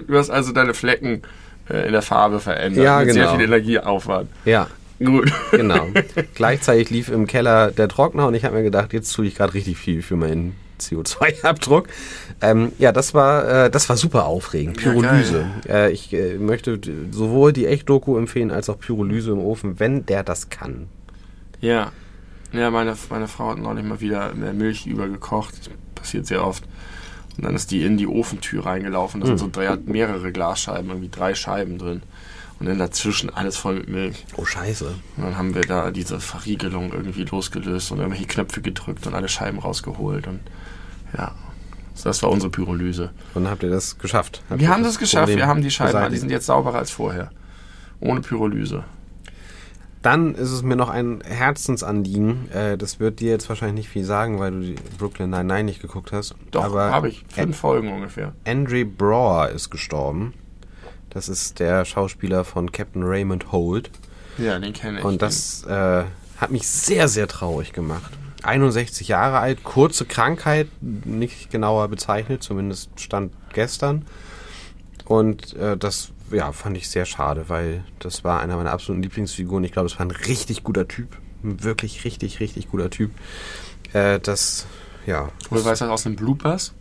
Du hast also deine Flecken äh, in der Farbe verändert. Ja, mit sehr genau. viel Energieaufwand. Ja, Gut. genau. Gleichzeitig lief im Keller der Trockner und ich habe mir gedacht, jetzt tue ich gerade richtig viel für meinen CO2-Abdruck. Ähm, ja, das war, äh, das war super aufregend. Ja, Pyrolyse. äh, ich äh, möchte sowohl die Echt-Doku empfehlen als auch Pyrolyse im Ofen, wenn der das kann. Ja. Ja, meine, meine Frau hat neulich mal wieder mehr Milch übergekocht. Das passiert sehr oft. Und dann ist die in die Ofentür reingelaufen. Da sind so drei, mehrere Glasscheiben, irgendwie drei Scheiben drin. Und dann dazwischen alles voll mit Milch. Oh, scheiße. Und dann haben wir da diese Verriegelung irgendwie losgelöst und irgendwelche Knöpfe gedrückt und alle Scheiben rausgeholt. Und ja, das war unsere Pyrolyse. Und habt ihr das geschafft? Habt Wir haben das geschafft. Problem Wir haben die Scheiben, die sind jetzt sauberer als vorher. Ohne Pyrolyse. Dann ist es mir noch ein Herzensanliegen. Äh, das wird dir jetzt wahrscheinlich nicht viel sagen, weil du die Brooklyn Nine-Nine nicht geguckt hast. Doch, Aber habe ich. Fünf Folgen ungefähr. Andre Brower ist gestorben. Das ist der Schauspieler von Captain Raymond Holt. Ja, den kenne ich. Und das äh, hat mich sehr, sehr traurig gemacht. 61 Jahre alt, kurze Krankheit, nicht genauer bezeichnet, zumindest stand gestern. Und äh, das ja, fand ich sehr schade, weil das war einer meiner absoluten Lieblingsfiguren. Ich glaube, es war ein richtig guter Typ. Ein wirklich richtig, richtig guter Typ. Äh, das, ja. Oder weißt du das aus den Bloopers?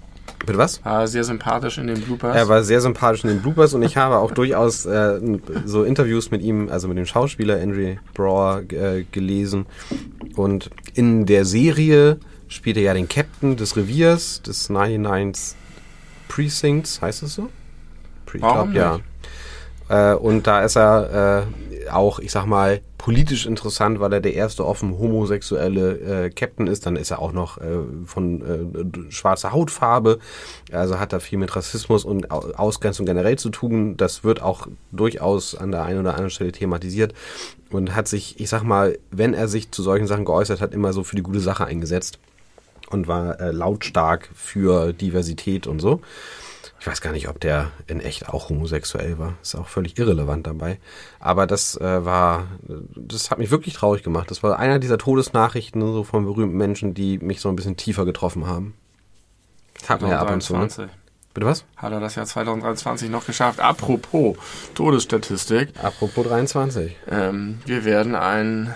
Bitte was? War sehr sympathisch in den Bloopers. Er war sehr sympathisch in den Bloopers und ich habe auch durchaus äh, so Interviews mit ihm, also mit dem Schauspieler Andre Brower äh, gelesen. Und in der Serie spielt er ja den Captain des Reviers, des 99 Precincts, heißt es so? Pre Warum ja. Äh, und da ist er äh, auch, ich sag mal, politisch interessant, weil er der erste offen homosexuelle äh, Captain ist. Dann ist er auch noch äh, von äh, schwarzer Hautfarbe. Also hat er viel mit Rassismus und Au- Ausgrenzung generell zu tun. Das wird auch durchaus an der einen oder anderen Stelle thematisiert. Und hat sich, ich sag mal, wenn er sich zu solchen Sachen geäußert hat, immer so für die gute Sache eingesetzt. Und war äh, lautstark für Diversität und so. Ich weiß gar nicht, ob der in echt auch homosexuell war. Ist auch völlig irrelevant dabei. Aber das äh, war, das hat mich wirklich traurig gemacht. Das war einer dieser Todesnachrichten so von berühmten Menschen, die mich so ein bisschen tiefer getroffen haben. Das hat man ja ab und zu. Ne? 2023. Bitte was? Hat er das Jahr 2023 noch geschafft. Apropos Todesstatistik. Apropos 23. Ähm, wir werden ein,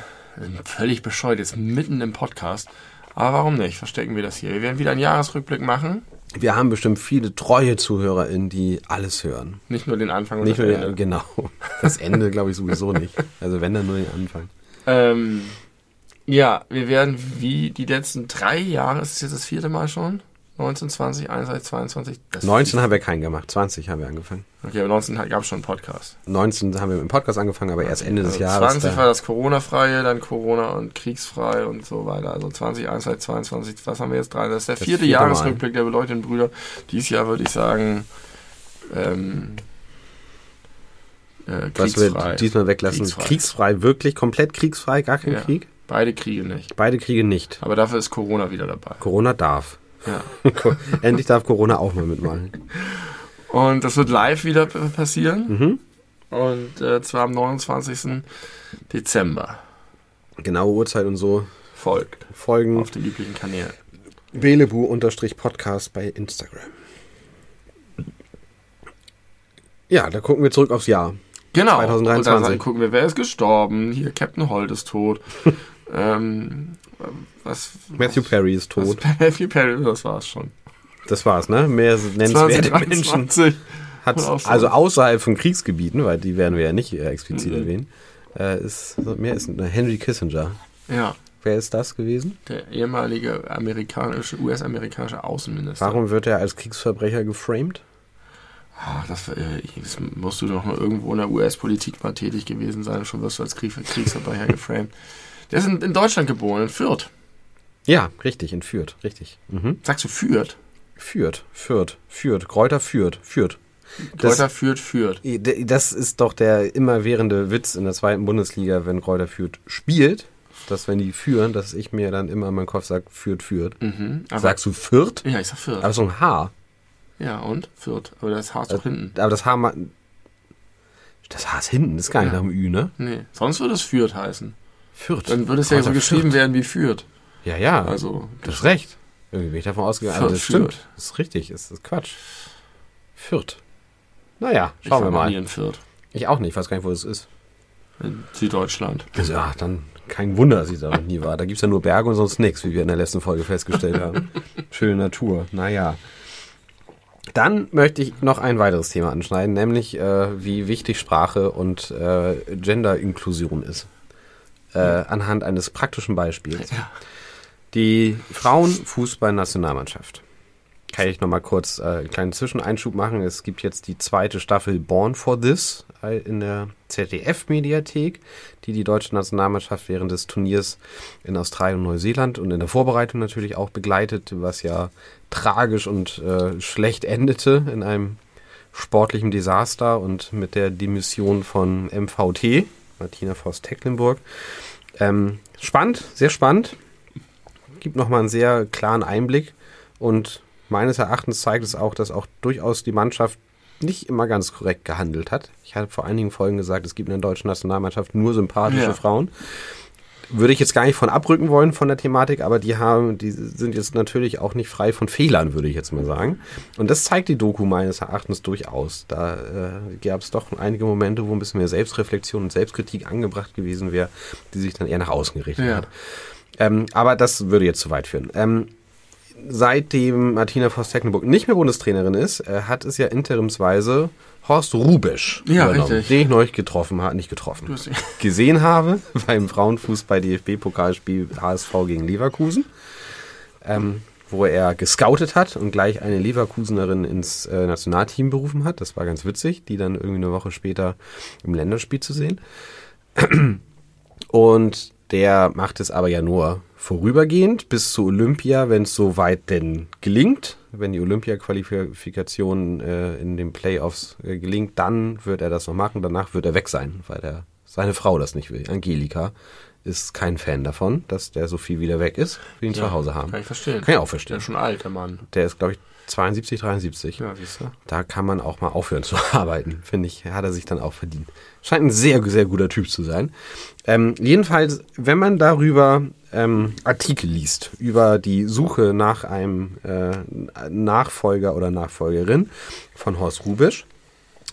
völlig bescheuert, jetzt mitten im Podcast. Aber warum nicht? Verstecken wir das hier. Wir werden wieder einen Jahresrückblick machen. Wir haben bestimmt viele treue ZuhörerInnen, die alles hören. Nicht nur den Anfang und Nicht das nur Ende. den, genau. Das Ende glaube ich sowieso nicht. Also wenn dann nur den Anfang. Ähm, ja, wir werden wie die letzten drei Jahre, ist es jetzt das vierte Mal schon? 19, 20, 21, 22? Das 19 haben wir keinen gemacht, 20 haben wir angefangen. Okay, aber 19 gab es schon einen Podcast. 19 haben wir mit dem Podcast angefangen, aber erst Ende des Also Jahres. 20 da- war das Corona-freie, dann Corona und kriegsfrei und so weiter. Also 20, 21, 22, was haben wir jetzt drei? Das ist der Das vierte vierte. Jahresrückblick der beleuchteten Brüder. Dieses Jahr würde ich sagen, ähm, äh, Was wir diesmal weglassen. Kriegsfrei. Kriegsfrei. wirklich komplett kriegsfrei, gar kein Ja. Krieg. Beide Kriege nicht. Beide Kriege nicht. Aber dafür ist Corona wieder dabei. Corona darf. Ja. Endlich darf Corona auch mal mitmachen. Und das wird live wieder passieren. Mhm. Und äh, zwar am 29. Dezember. Genaue Uhrzeit und so Folgt folgen auf den üblichen Kanälen. Belebu-Podcast bei Instagram. Ja, da gucken wir zurück aufs Jahr. Genau. 2023. Und dann gucken wir, wer ist gestorben. Hier, Captain Holt ist tot. ähm, was, Matthew Perry ist tot. Was, Matthew Perry, das war's schon. Das war's, ne? Mehr nennenswerte Menschen 2023. hat Und auch so. also außerhalb von Kriegsgebieten, weil die werden wir ja nicht äh, explizit Mhm. erwähnen, äh, ist mehr ist Henry Kissinger. Ja, Wer ist das gewesen? der ehemalige amerikanische, US-amerikanische Außenminister. Warum wird er als Kriegsverbrecher geframed? Ach, das, äh, das musst du doch mal irgendwo in der US-Politik mal tätig gewesen sein. Schon wirst du als Krieg, Kriegsverbrecher geframed. Der ist in, in Deutschland geboren, in Fürth. Ja, richtig, in Fürth, richtig. Mhm. Sagst du Fürth? Fürth, Fürth, Fürth, Kräuter Fürth, Fürth. Das- Kräuter Fürth, Fürth. Das ist doch der immerwährende Witz in der zweiten Bundesliga, wenn Kräuter Fürth spielt, dass wenn die führen, dass ich mir dann immer in meinem Kopf sage, Fürth, Fürth. Mhm, Sagst du Fürth? ja, ich sag Fürth. Aber so ein H. Ja, und? Fürth. Aber das H ist doch hinten. Aber das H, das H ist hinten, das ist gar nicht Ja. nach dem Ü, ne? Nee, sonst würde es Fürth heißen. Fürth. Dann würde es ja so geschrieben werden wie Fürth. Ja, ja. Also, Du hast recht. Irgendwie bin ich davon ausgegangen. Fürth, Also das stimmt. Fürth. Das ist richtig. Das ist Quatsch. Fürth. Naja, ich schauen wir war noch nie mal. in Fürth. Ich auch nicht. Ich weiß gar nicht, wo das ist. In Süddeutschland. Also, ja, dann kein Wunder, dass ich da noch nie war. Da gibt's ja nur Berge und sonst nichts, wie wir in der letzten Folge festgestellt haben. Schöne Natur. Naja. Dann möchte ich noch ein weiteres Thema anschneiden, nämlich äh, wie wichtig Sprache und äh, Gender-Inklusion ist. Äh, anhand eines praktischen Beispiels. Ja. Die Frauenfußballnationalmannschaft. Kann ich nochmal kurz äh, einen kleinen Zwischeneinschub machen. Es gibt jetzt die zweite Staffel Born for This äh, in der ZDF-Mediathek, die die deutsche Nationalmannschaft während des Turniers in Australien und Neuseeland und in der Vorbereitung natürlich auch begleitet, was ja tragisch und äh, schlecht endete in einem sportlichen Desaster und mit der Demission von MVT, Martina Voss-Tecklenburg. Ähm, spannend, sehr spannend gibt nochmal einen sehr klaren Einblick und meines Erachtens zeigt es auch, dass auch durchaus die Mannschaft nicht immer ganz korrekt gehandelt hat. Ich hatte vor einigen Folgen gesagt, es gibt in der deutschen Nationalmannschaft nur sympathische Ja. Frauen. Würde ich jetzt gar nicht von abrücken wollen von der Thematik, aber die haben, die sind jetzt natürlich auch nicht frei von Fehlern, würde ich jetzt mal sagen. Und das zeigt die Doku meines Erachtens durchaus. Da äh, gab es doch einige Momente, wo ein bisschen mehr Selbstreflexion und Selbstkritik angebracht gewesen wäre, die sich dann eher nach außen gerichtet Ja. hat. Ähm, aber das würde jetzt zu weit führen. Ähm, seitdem Martina Voss-Tecklenburg nicht mehr Bundestrainerin ist, äh, hat es ja interimsweise Horst Rubesch Ja, richtig. den ich neulich getroffen habe, nicht getroffen, gesehen habe beim Frauenfußball DFB-Pokalspiel HSV gegen Leverkusen, ähm, wo er gescoutet hat und gleich eine Leverkusenerin ins äh, Nationalteam berufen hat. Das war ganz witzig, die dann irgendwie eine Woche später im Länderspiel zu sehen. Und der macht es aber ja nur vorübergehend bis zu Olympia, wenn es soweit denn gelingt. Wenn die Olympia-Qualifikation äh, in den Playoffs äh, gelingt, dann wird er das noch machen. Danach wird er weg sein, weil er, seine Frau das nicht will. Angelika ist kein Fan davon, dass der so viel wieder weg ist, wie ihn zu Hause haben. Kann ich verstehen. Kann ich auch Der verstehen. ist schon alt, der Mann. Der ist, glaube ich, 72, 73. Ja, siehst du. Da kann man auch mal aufhören zu arbeiten, finde ich. Hat er sich dann auch verdient. Scheint ein sehr, sehr guter Typ zu sein. Ähm, jedenfalls, wenn man darüber ähm, Artikel liest, über die Suche nach einem äh, Nachfolger oder Nachfolgerin von Horst Rubisch,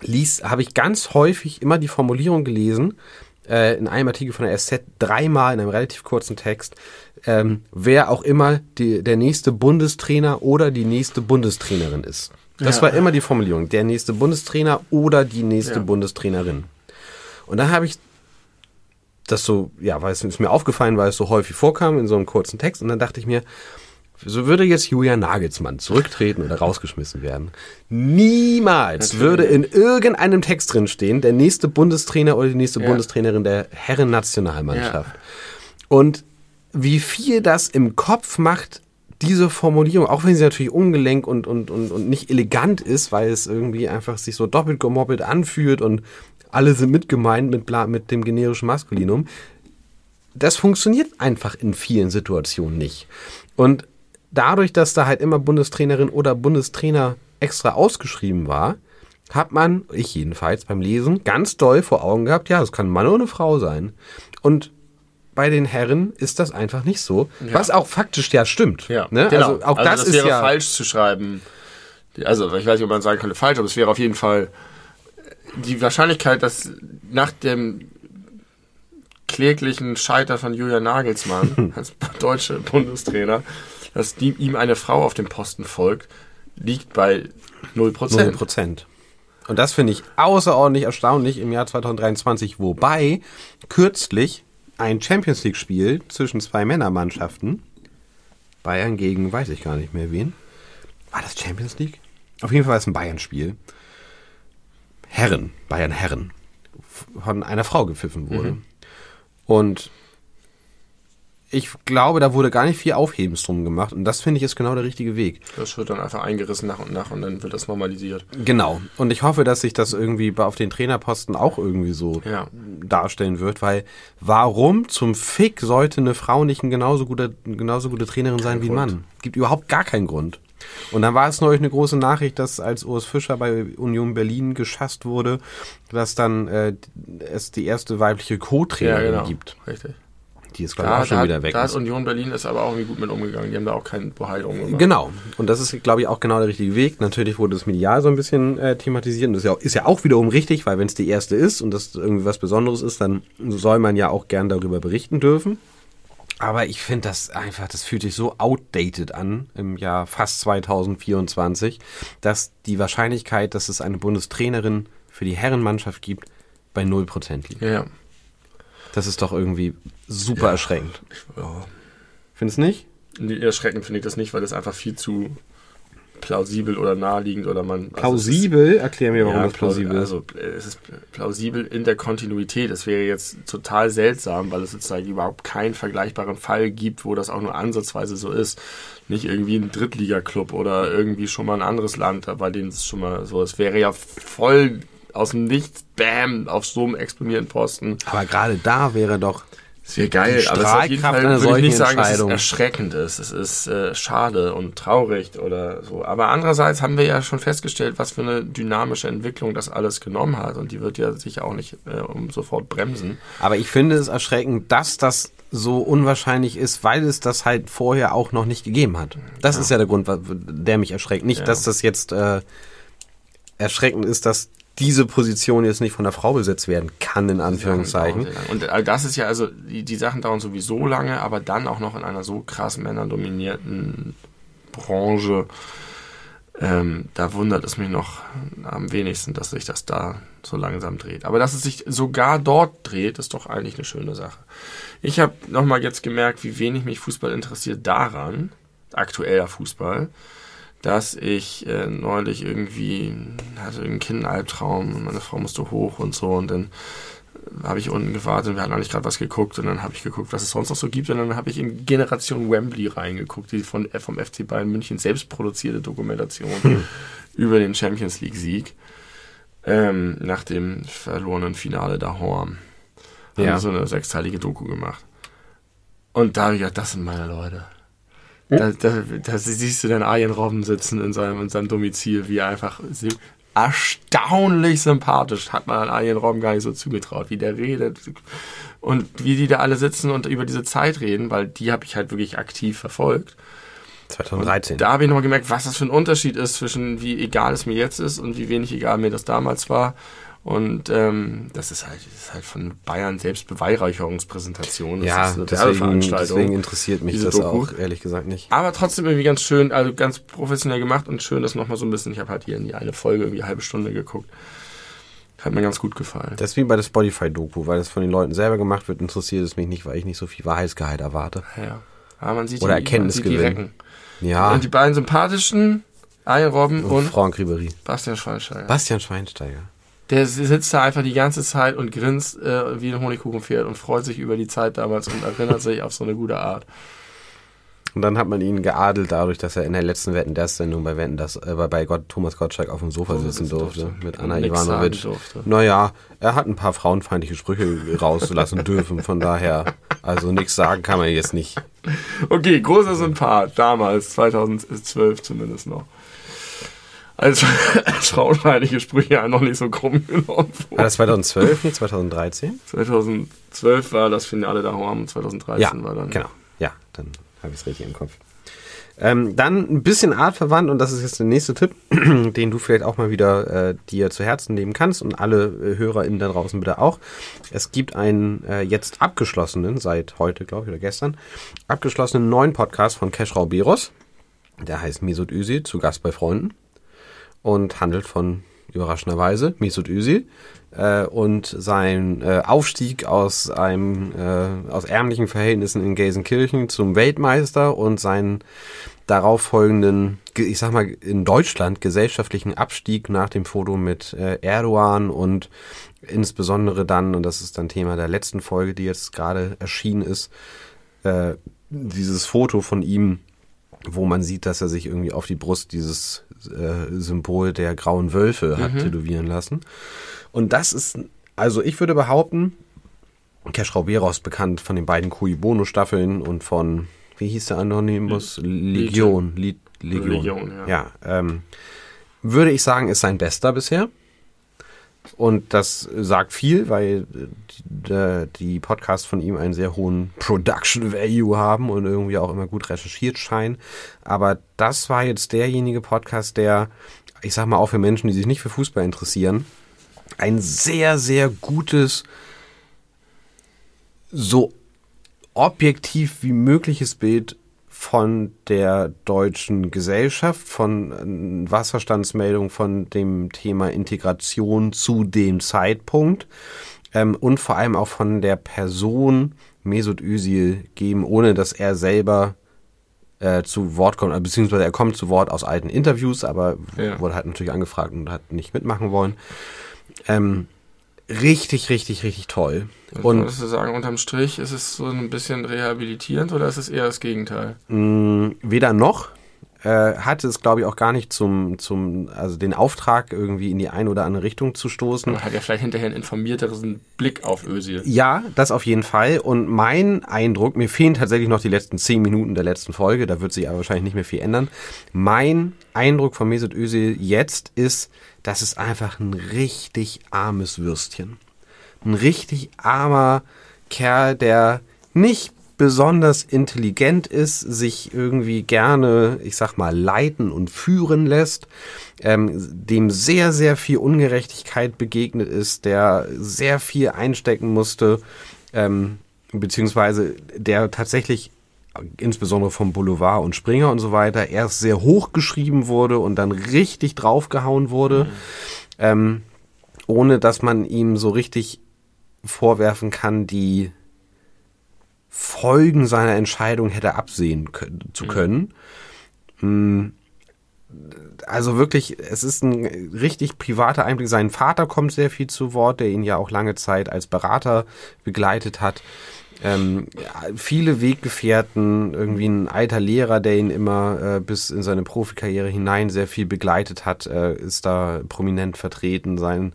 liest, habe ich ganz häufig immer die Formulierung gelesen, äh, in einem Artikel von der SZ, dreimal in einem relativ kurzen Text, ähm, wer auch immer die, der nächste Bundestrainer oder die nächste Bundestrainerin ist. Das Ja. war immer die Formulierung, der nächste Bundestrainer oder die nächste Ja. Bundestrainerin. Und dann habe ich das so, ja, weil es ist mir aufgefallen, weil es so häufig vorkam in so einem kurzen Text und dann dachte ich mir, so würde jetzt Julian Nagelsmann zurücktreten oder rausgeschmissen werden. Niemals Natürlich. würde in irgendeinem Text drin stehen, der nächste Bundestrainer oder die nächste Ja. Bundestrainerin der Herren-Nationalmannschaft. Und wie viel das im Kopf macht, diese Formulierung, auch wenn sie natürlich ungelenk und, und, und, und nicht elegant ist, weil es irgendwie einfach sich so doppelt gemoppelt anfühlt und alle sind mitgemeint mit, mit dem generischen Maskulinum. Das funktioniert einfach in vielen Situationen nicht. Und dadurch, dass da halt immer Bundestrainerin oder Bundestrainer extra ausgeschrieben war, hat man, ich jedenfalls beim Lesen, ganz doll vor Augen gehabt, ja, es kann ein Mann oder eine Frau sein. Und bei den Herren ist das einfach nicht so, was auch faktisch ja stimmt. Ja, ne? genau. Also auch das, ist wäre ja falsch zu schreiben. Also, ich weiß nicht, ob man sagen könnte falsch, aber es wäre auf jeden Fall die Wahrscheinlichkeit, dass nach dem kläglichen Scheiter von Julian Nagelsmann als deutsche Bundestrainer, dass die, ihm eine Frau auf dem Posten folgt, liegt bei 0%. Null Prozent. Und das finde ich außerordentlich erstaunlich im Jahr 2023, wobei kürzlich ein Champions League-Spiel zwischen zwei Männermannschaften, Bayern gegen weiß ich gar nicht mehr wen, war das Champions League? Auf jeden Fall war es ein Bayern-Spiel. Herren, Bayern Herren, von einer Frau gepfiffen wurde. Und ich glaube, da wurde gar nicht viel Aufhebens drum gemacht. Und das finde ich ist genau der richtige Weg. Das wird dann einfach eingerissen nach und nach und dann wird das normalisiert. Genau. Und ich hoffe, dass sich das irgendwie auf den Trainerposten auch irgendwie so Ja. darstellen wird, weil warum zum Fick sollte eine Frau nicht eine genauso gute, genauso gute Trainerin sein wie ein Grund. Mann? Gibt überhaupt gar keinen Grund. Und dann war es neulich eine große Nachricht, dass als Urs Fischer bei Union Berlin geschasst wurde, dass dann äh, es die erste weibliche Co-Trainerin genau. gibt. Richtig. Die ist, glaube ich, auch schon da, wieder weg. Da hat Union Berlin ist aber auch irgendwie gut mit umgegangen. Die haben da auch keinen Bohai umgemacht. Genau. Und das ist, glaube ich, auch genau der richtige Weg. Natürlich wurde das medial so ein bisschen äh, thematisiert. Und das ist ja, auch, ist ja auch wiederum richtig, weil wenn es die erste ist und das irgendwie was Besonderes ist, dann soll man ja auch gern darüber berichten dürfen. Aber ich finde das einfach, das fühlt sich so outdated an im Jahr fast 2024, dass die Wahrscheinlichkeit, dass es eine Bundestrainerin für die Herrenmannschaft gibt, bei 0% liegt. Ja, ja. Das ist doch irgendwie super erschreckend. ja. Findest du nicht? Nee, Erschreckend finde ich das nicht, weil das einfach viel zu plausibel oder naheliegend oder man. also Plausibel? Erklär mir, ist- warum ja, das plausibel ist. Also, es ist plausibel in der Kontinuität. Es wäre jetzt total seltsam, weil es sozusagen überhaupt keinen vergleichbaren Fall gibt, wo das auch nur ansatzweise so ist. Nicht irgendwie ein Drittligaklub oder irgendwie schon mal ein anderes Land, bei dem es schon mal so ist. Es wäre ja voll aus dem Nichts, bam, auf so einem exponierten Posten. Aber gerade da wäre doch Es wäre geil, aber es ist auf jeden Fall würde ich nicht sagen, dass es erschreckend ist. Es ist äh, schade und traurig oder so. Aber andererseits haben wir ja schon festgestellt, was für eine dynamische Entwicklung das alles genommen hat. Und die wird ja sich auch nicht äh, um sofort bremsen. Aber ich finde es erschreckend, dass das so unwahrscheinlich ist, weil es das halt vorher auch noch nicht gegeben hat. Das ist ja der Grund, der mich erschreckt. Nicht, Ja. dass das jetzt äh, erschreckend ist, dass diese Position jetzt nicht von der Frau besetzt werden kann, in Anführungszeichen. Und äh, das ist ja also, die, die Sachen dauern sowieso lange, aber dann auch noch in einer so krass männerdominierten Branche. Ähm, da wundert es mich noch am wenigsten, dass sich das da so langsam dreht. Aber dass es sich sogar dort dreht, ist doch eigentlich eine schöne Sache. Ich habe nochmal jetzt gemerkt, wie wenig mich Fußball interessiert daran, aktueller Fußball, dass ich äh, neulich irgendwie hatte einen Kindenalbtraum und meine Frau musste hoch und so und dann habe ich unten gewartet und wir hatten eigentlich gerade was geguckt und dann habe ich geguckt, was es sonst noch so gibt und dann habe ich in Generation Wembley reingeguckt, die von äh, vom FC Bayern München selbst produzierte Dokumentation über den Champions League Sieg ähm, nach dem verlorenen Finale da. Haben Ja. so eine sechsteilige Doku gemacht. Und da habe ich gedacht, das sind meine Leute. Da, da, da siehst du den Arjen Robben sitzen in seinem, in seinem Domizil, wie er einfach erstaunlich sympathisch, hat man an Arjen Robben gar nicht so zugetraut, wie der redet und wie die da alle sitzen und über diese Zeit reden, weil die habe ich halt wirklich aktiv verfolgt. 2013. Da habe ich nochmal gemerkt, was das für ein Unterschied ist zwischen wie egal es mir jetzt ist und wie wenig egal mir das damals war. Und ähm, das ist halt, das ist halt von Bayern selbst Beweihräucherungspräsentation. Das ja, ist eine deswegen, deswegen interessiert mich das Doku. auch, ehrlich gesagt nicht. Aber trotzdem irgendwie ganz schön, also ganz professionell gemacht und schön, das nochmal so ein bisschen. Ich habe halt hier in die eine Folge irgendwie eine halbe Stunde geguckt. Hat mir ganz gut gefallen. Das ist wie bei der Spotify-Doku, weil das von den Leuten selber gemacht wird, interessiert es mich nicht, weil ich nicht so viel Wahrheitsgehalt erwarte. Ja. Aber man sieht Oder die, Erkenntnisgewinn. Ja, Und die beiden sympathischen, Arjen Robben und und Franck Ribéry. Bastian Schweinsteiger. Bastian Schweinsteiger. Der sitzt da einfach die ganze Zeit und grinst äh, wie ein Honigkuchenpferd und freut sich über die Zeit damals und erinnert sich auf so eine gute Art. Und dann hat man ihn geadelt dadurch, dass er in der letzten Wetten das Sendung bei Wetten das äh, bei Gott, Thomas Gottschalk auf dem Sofa Sofa sitzen durfte, durfte. mit Anna Ivanovic. Naja, er hat ein paar frauenfeindliche Sprüche rauslassen dürfen, von daher also nichts sagen kann man jetzt nicht. Okay, großer Sympath, damals, 2012 zumindest noch. Als, als frauenfeindliche Sprüche ja noch nicht so krumm genommen War wurden. das 2012, nicht 2013? 2012 war das Finale da und 2013 Ja, war dann. genau. Ja, dann habe ich es richtig im Kopf. Ähm, dann ein bisschen artverwandt und das ist jetzt der nächste Tipp, den du vielleicht auch mal wieder äh, dir zu Herzen nehmen kannst und alle äh, HörerInnen da draußen bitte auch. Es gibt einen äh, jetzt abgeschlossenen, seit heute glaube ich oder gestern, abgeschlossenen neuen Podcast von Keschrau Beros. Der heißt Mesut Özil, zu Gast bei Freunden und handelt von überraschenderweise Mesut Özil äh, und sein äh, Aufstieg aus einem äh, aus ärmlichen Verhältnissen in Gelsenkirchen zum Weltmeister und seinen darauf folgenden, ge- ich sag mal in Deutschland gesellschaftlichen Abstieg nach dem Foto mit äh, Erdogan und insbesondere dann und das ist dann Thema der letzten Folge, die jetzt gerade erschienen ist, äh, dieses Foto von ihm wo man sieht, dass er sich irgendwie auf die Brust dieses äh, Symbol der grauen Wölfe hat tätowieren lassen. Und das ist, also ich würde behaupten, Keschrau Beros bekannt von den beiden Cui Bono Staffeln und von, wie hieß der Anonymous? Legion. Legion, Legion. Legion, ja. ja ähm, würde ich sagen, ist sein bester bisher. Und das sagt viel, weil die, die Podcasts von ihm einen sehr hohen Production Value haben und irgendwie auch immer gut recherchiert scheinen. Aber das war jetzt derjenige Podcast, der, ich sag mal, auch für Menschen, die sich nicht für Fußball interessieren, ein sehr, sehr gutes, so objektiv wie mögliches Bild von der deutschen Gesellschaft, von äh, Wasserstandsmeldung von dem Thema Integration zu dem Zeitpunkt ähm, und vor allem auch von der Person Mesut Özil geben, ohne dass er selber äh, zu Wort kommt, beziehungsweise er kommt zu Wort aus alten Interviews, aber ja. wurde halt natürlich angefragt und hat nicht mitmachen wollen. Ähm, richtig, richtig, richtig toll. Also und würdest du sagen, unterm Strich ist es so ein bisschen rehabilitierend oder ist es eher das Gegenteil? Mh, mm, weder noch. Äh, hatte es, glaube ich, auch gar nicht zum, zum, also den Auftrag, irgendwie in die eine oder andere Richtung zu stoßen. Man hat ja vielleicht hinterher einen informierteren Blick auf Özil. Ja, das auf jeden Fall. Und mein Eindruck, mir fehlen tatsächlich noch die letzten zehn Minuten der letzten Folge, da wird sich aber wahrscheinlich nicht mehr viel ändern. Mein Eindruck von Mesut Özil jetzt ist, das ist einfach ein richtig armes Würstchen. Ein richtig armer Kerl, der nicht besonders intelligent ist, sich irgendwie gerne, ich sag mal, leiten und führen lässt, ähm, dem sehr, sehr viel Ungerechtigkeit begegnet ist, der sehr viel einstecken musste, ähm, beziehungsweise der tatsächlich insbesondere vom Boulevard und Springer und so weiter, erst sehr hoch geschrieben wurde und dann richtig draufgehauen wurde, mhm. ähm, ohne dass man ihm so richtig vorwerfen kann, die Folgen seiner Entscheidung hätte absehen können, zu mhm. können. Mhm. Also wirklich, es ist ein richtig privater Einblick. Sein Vater kommt sehr viel zu Wort, der ihn ja auch lange Zeit als Berater begleitet hat ähm, viele Weggefährten, irgendwie ein alter Lehrer, der ihn immer äh, bis in seine Profikarriere hinein sehr viel begleitet hat, äh, ist da prominent vertreten. Sein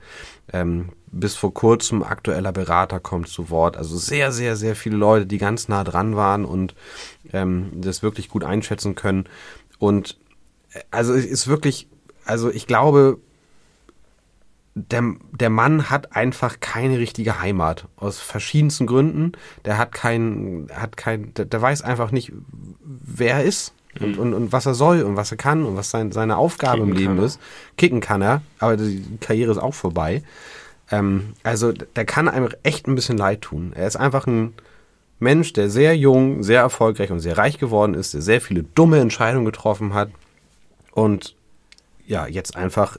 ähm, bis vor kurzem aktueller Berater kommt zu Wort. Also sehr, sehr, sehr viele Leute, die ganz nah dran waren und ähm, das wirklich gut einschätzen können. Und äh, also ist wirklich, also ich glaube, der, der Mann hat einfach keine richtige Heimat. Aus verschiedensten Gründen. Der hat kein, hat kein, der, der weiß einfach nicht, wer er ist. Und, mhm. und, und was er soll und was er kann und was sein, seine Aufgabe Kicken im Leben ist. Kicken kann er, aber die Karriere ist auch vorbei. Ähm, also der kann einem echt ein bisschen leid tun. Er ist einfach ein Mensch, der sehr jung, sehr erfolgreich und sehr reich geworden ist, der sehr viele dumme Entscheidungen getroffen hat und ja, jetzt einfach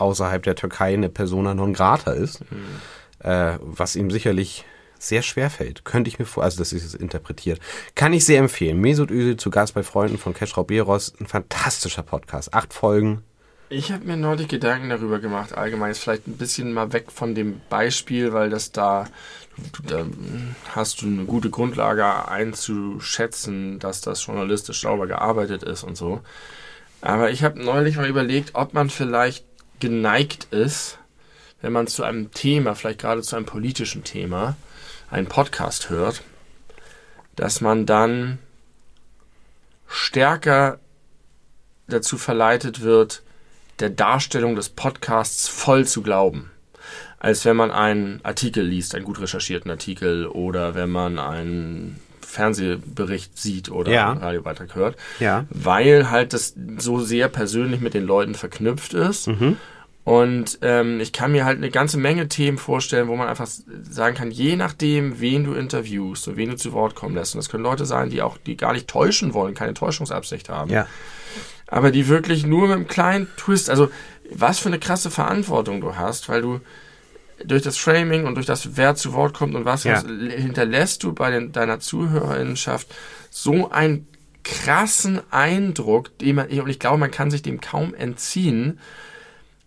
außerhalb der Türkei eine Persona non grata ist, mhm. äh, was ihm sicherlich sehr schwer fällt. Könnte ich mir vor, also das ist es interpretiert. Kann ich sehr empfehlen. Mesut Özil zu Gast bei Freunden von Keschrau Beros. Ein fantastischer Podcast. Acht Folgen. Ich habe mir neulich Gedanken darüber gemacht. Allgemein ist vielleicht ein bisschen mal weg von dem Beispiel, weil das da, da hast du eine gute Grundlage einzuschätzen, dass das journalistisch sauber gearbeitet ist und so. Aber ich habe neulich mal überlegt, ob man vielleicht geneigt ist, wenn man zu einem Thema, vielleicht gerade zu einem politischen Thema, einen Podcast hört, dass man dann stärker dazu verleitet wird, der Darstellung des Podcasts voll zu glauben, als wenn man einen Artikel liest, einen gut recherchierten Artikel oder wenn man einen Fernsehbericht sieht oder ja. Radiobeitrag hört, ja. weil halt das so sehr persönlich mit den Leuten verknüpft ist. Mhm. Und ähm, ich kann mir halt eine ganze Menge Themen vorstellen, wo man einfach sagen kann, je nachdem, wen du interviewst und wen du zu Wort kommen lässt. Und das können Leute sein, die auch, die gar nicht täuschen wollen, keine Täuschungsabsicht haben. Ja. Aber die wirklich nur mit einem kleinen Twist, also was für eine krasse Verantwortung du hast, weil du durch das Framing und durch das, wer zu Wort kommt und was, ja. was hinterlässt du bei den, deiner Zuhörerinnenschaft so einen krassen Eindruck, den man, und ich glaube, man kann sich dem kaum entziehen,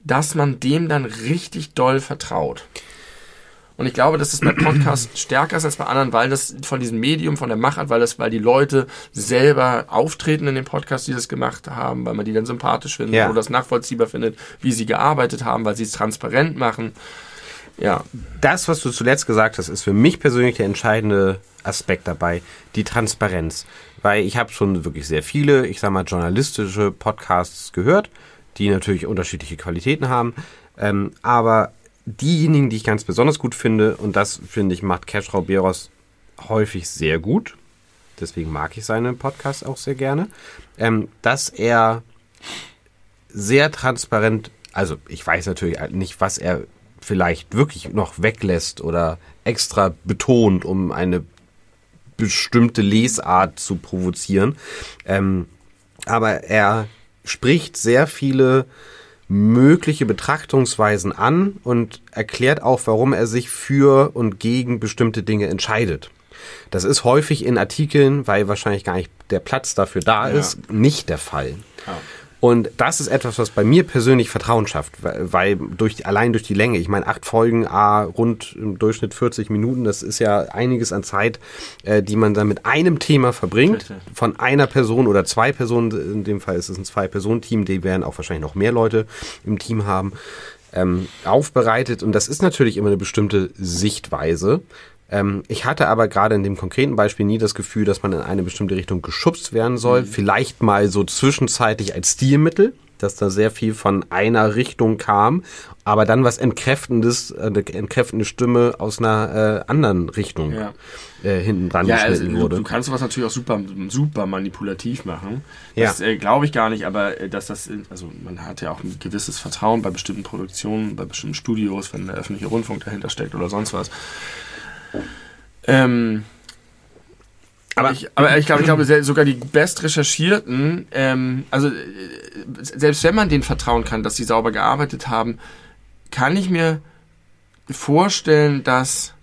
dass man dem dann richtig doll vertraut. Und ich glaube, dass es bei Podcasts stärker ist als bei anderen, weil das von diesem Medium, von der Machart, weil das, weil die Leute selber auftreten in den Podcasts, die das gemacht haben, weil man die dann sympathisch findet ja. oder das nachvollziehbar findet, wie sie gearbeitet haben, weil sie es transparent machen. Ja. Das, was du zuletzt gesagt hast, ist für mich persönlich der entscheidende Aspekt dabei, die Transparenz. Weil ich habe schon wirklich sehr viele, ich sag mal, journalistische Podcasts gehört, die natürlich unterschiedliche Qualitäten haben. Ähm, aber diejenigen, die ich ganz besonders gut finde, und das finde ich, macht Cashrau Beros häufig sehr gut. Deswegen mag ich seine Podcasts auch sehr gerne. Ähm, dass er sehr transparent, also ich weiß natürlich nicht, was er vielleicht wirklich noch weglässt oder extra betont, um eine bestimmte Lesart zu provozieren. Ähm, aber er spricht sehr viele mögliche Betrachtungsweisen an und erklärt auch, warum er sich für und gegen bestimmte Dinge entscheidet. Das ist häufig in Artikeln, weil wahrscheinlich gar nicht der Platz dafür da Ja. ist, nicht der Fall. Ja. Und das ist etwas, was bei mir persönlich Vertrauen schafft, weil, durch, allein durch die Länge, ich meine, acht Folgen, a, rund im Durchschnitt 40 Minuten, das ist ja einiges an Zeit, äh, die man dann mit einem Thema verbringt, von einer Person oder zwei Personen, in dem Fall ist es ein Zwei-Personen-Team, die werden auch wahrscheinlich noch mehr Leute im Team haben, ähm, aufbereitet. Und das ist natürlich immer eine bestimmte Sichtweise. Ähm, ich hatte aber gerade in dem konkreten Beispiel nie das Gefühl, dass man in eine bestimmte Richtung geschubst werden soll. Vielleicht mal so zwischenzeitlich als Stilmittel, dass da sehr viel von einer Richtung kam, aber dann was Entkräftendes, eine entkräftende Stimme aus einer äh, anderen Richtung Ja. äh, hinten dran Ja, also geschnitten du, wurde. du kannst sowas natürlich auch super, super manipulativ machen. Ja. Das äh, glaube ich gar nicht, aber äh, dass das, also man hat ja auch ein gewisses Vertrauen bei bestimmten Produktionen, bei bestimmten Studios, wenn der öffentliche Rundfunk dahinter steckt oder sonst was. Ähm, aber ich, aber ich glaube, ich glaube, sogar die best recherchierten, ähm, also äh, selbst wenn man denen vertrauen kann, dass sie sauber gearbeitet haben, kann ich mir vorstellen, dass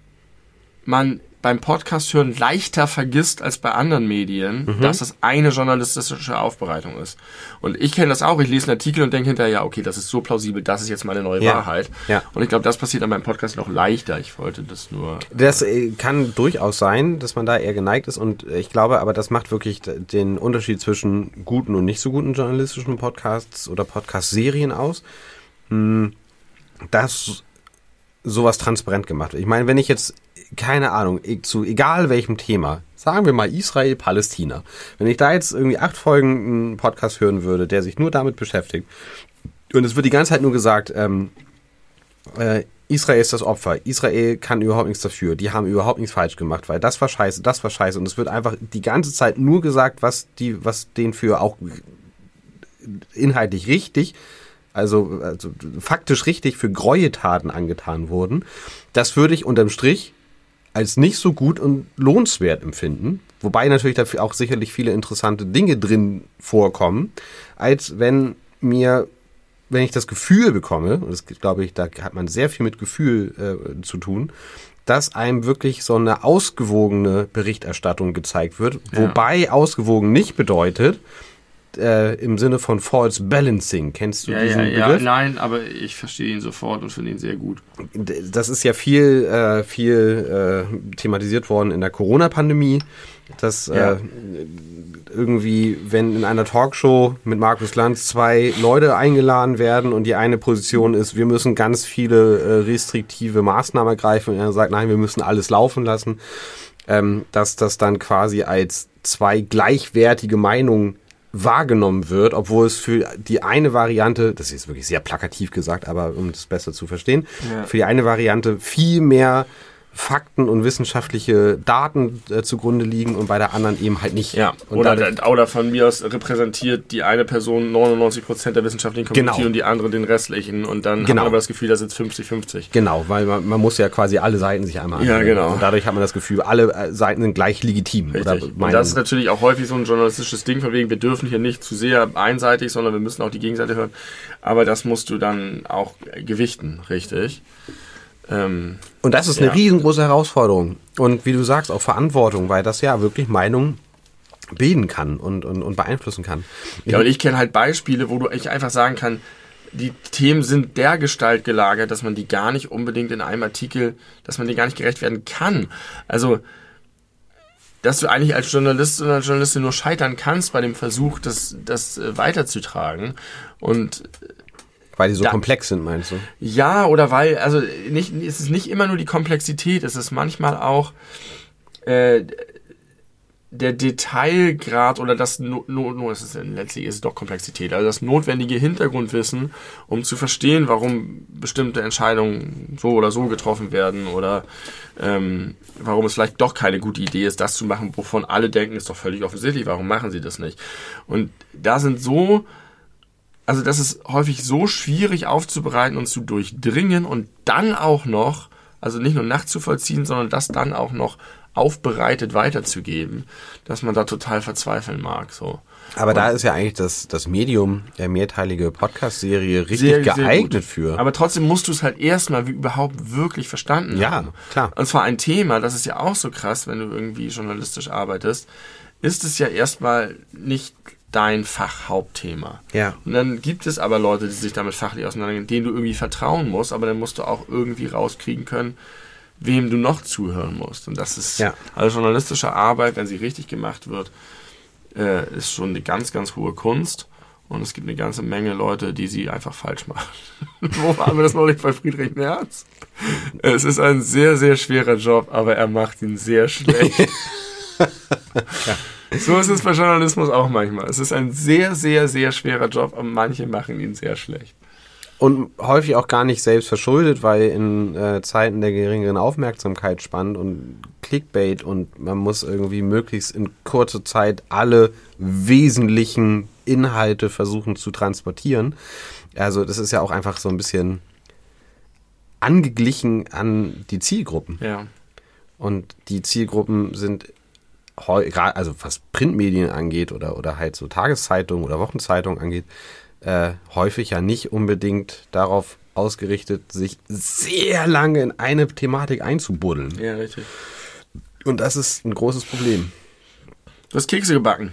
man beim Podcast hören leichter vergisst als bei anderen Medien, Mhm. dass das eine journalistische Aufbereitung ist. Und ich kenne das auch. Ich lese einen Artikel und denke hinterher, ja, okay, das ist so plausibel, das ist jetzt meine neue Ja. Wahrheit. Ja. Und ich glaube, das passiert an meinem Podcast noch leichter. Ich wollte das nur. Das äh, kann durchaus sein, dass man da eher geneigt ist und ich glaube aber, das macht wirklich den Unterschied zwischen guten und nicht so guten journalistischen Podcasts oder Podcast-Serien aus, hm, dass sowas transparent gemacht wird. Ich meine, wenn ich jetzt, keine Ahnung, e- zu egal welchem Thema, sagen wir mal Israel, Palästina, wenn ich da jetzt irgendwie acht Folgen einen Podcast hören würde, der sich nur damit beschäftigt und es wird die ganze Zeit nur gesagt, ähm, äh, Israel ist das Opfer. Israel kann überhaupt nichts dafür. Die haben überhaupt nichts falsch gemacht, weil das war scheiße, das war scheiße. Und es wird einfach die ganze Zeit nur gesagt, was die, was denen für auch inhaltlich richtig, also, also faktisch richtig für Gräueltaten angetan wurden. Das würde ich unterm Strich als nicht so gut und lohnenswert empfinden. Wobei natürlich dafür auch sicherlich viele interessante Dinge drin vorkommen, als wenn mir, wenn ich das Gefühl bekomme, und das glaube ich, da hat man sehr viel mit Gefühl äh, zu tun, dass einem wirklich so eine ausgewogene Berichterstattung gezeigt wird. Ja. Wobei ausgewogen nicht bedeutet, äh, im Sinne von False Balancing. Kennst du Ja, diesen ja, ja, Begriff? nein, aber ich verstehe ihn sofort und finde ihn sehr gut. das ist ja viel, äh, viel äh, thematisiert worden in der Corona-Pandemie, dass Ja. äh, irgendwie, wenn in einer Talkshow mit Markus Lanz zwei Leute eingeladen werden und die eine Position ist, wir müssen ganz viele äh, restriktive Maßnahmen ergreifen und er sagt, nein, wir müssen alles laufen lassen, ähm, dass das dann quasi als zwei gleichwertige Meinungen wahrgenommen wird, obwohl es für die eine Variante, das ist jetzt wirklich sehr plakativ gesagt, aber um das besser zu verstehen, Ja. für die eine Variante viel mehr Fakten und wissenschaftliche Daten äh, zugrunde liegen und bei der anderen eben halt nicht. Ja, und oder, dadurch- oder von mir aus repräsentiert die eine Person 99% der wissenschaftlichen Community Genau. und die andere den restlichen und dann hat Genau. man aber das Gefühl, da sitzt 50-50. Genau, weil man, man muss ja quasi alle Seiten sich einmal Ja, anhören. genau. Und dadurch hat man das Gefühl, alle äh, Seiten sind gleich legitim. Richtig. Und das ist natürlich auch häufig so ein journalistisches Ding, von wegen, wir dürfen hier nicht zu sehr einseitig, sondern wir müssen auch die Gegenseite hören. Aber das musst du dann auch gewichten, richtig? Ähm, Und das ist eine Ja. riesengroße Herausforderung. Und wie du sagst, auch Verantwortung, weil das ja wirklich Meinung bilden kann und, und, und beeinflussen kann. Ja, und ich kenne halt Beispiele, wo du ich einfach sagen kann, die Themen sind der Gestalt gelagert, dass man die gar nicht unbedingt in einem Artikel, dass man die gar nicht gerecht werden kann. Also, dass du eigentlich als Journalist oder Journalistin nur scheitern kannst bei dem Versuch, das, das äh, weiterzutragen. Und Weil die so Da- komplex sind, meinst du? Ja, oder weil, also nicht, es ist nicht immer nur die Komplexität, es ist manchmal auch äh, der Detailgrad oder das no, no, no, es ist, letztlich ist es doch Komplexität, also das notwendige Hintergrundwissen, um zu verstehen, warum bestimmte Entscheidungen so oder so getroffen werden oder ähm, warum es vielleicht doch keine gute Idee ist, das zu machen, wovon alle denken, ist doch völlig offensichtlich, warum machen sie das nicht? Und da sind so also das ist häufig so schwierig aufzubereiten und zu durchdringen und dann auch noch, also nicht nur nachzuvollziehen, sondern das dann auch noch aufbereitet weiterzugeben, dass man da total verzweifeln mag. So. Aber da ist ja eigentlich das, das Medium der mehrteilige Podcast-Serie richtig Sehr, sehr geeignet gut. für. Aber trotzdem musst du es halt erstmal wie überhaupt wirklich verstanden Ja, haben. klar. Und zwar ein Thema, das ist ja auch so krass, wenn du irgendwie journalistisch arbeitest, ist es ja erstmal nicht dein Fachhauptthema. Ja. Und dann gibt es aber Leute, die sich damit fachlich auseinandergehen, denen du irgendwie vertrauen musst, aber dann musst du auch irgendwie rauskriegen können, wem du noch zuhören musst. Und das ist Ja. also journalistische Arbeit, wenn sie richtig gemacht wird, äh, ist schon eine ganz, ganz hohe Kunst. Und es gibt eine ganze Menge Leute, die sie einfach falsch machen. Wo waren wir das neulich bei Friedrich Merz? Es ist ein sehr, sehr schwerer Job, aber er macht ihn sehr schlecht. So ist es bei Journalismus auch manchmal. Es ist ein sehr, sehr, sehr schwerer Job, aber manche machen ihn sehr schlecht. Und häufig auch gar nicht selbst verschuldet, weil in äh, Zeiten der geringeren Aufmerksamkeit spannend und Clickbait und man muss irgendwie möglichst in kurzer Zeit alle wesentlichen Inhalte versuchen zu transportieren. Also das ist ja auch einfach so ein bisschen angeglichen an die Zielgruppen. Ja. Und die Zielgruppen sind also was Printmedien angeht oder, oder halt so Tageszeitungen oder Wochenzeitungen angeht, äh, häufig ja nicht unbedingt darauf ausgerichtet, sich sehr lange in eine Thematik einzubuddeln. Ja, richtig. Und das ist ein großes Problem. Du hast Kekse gebacken.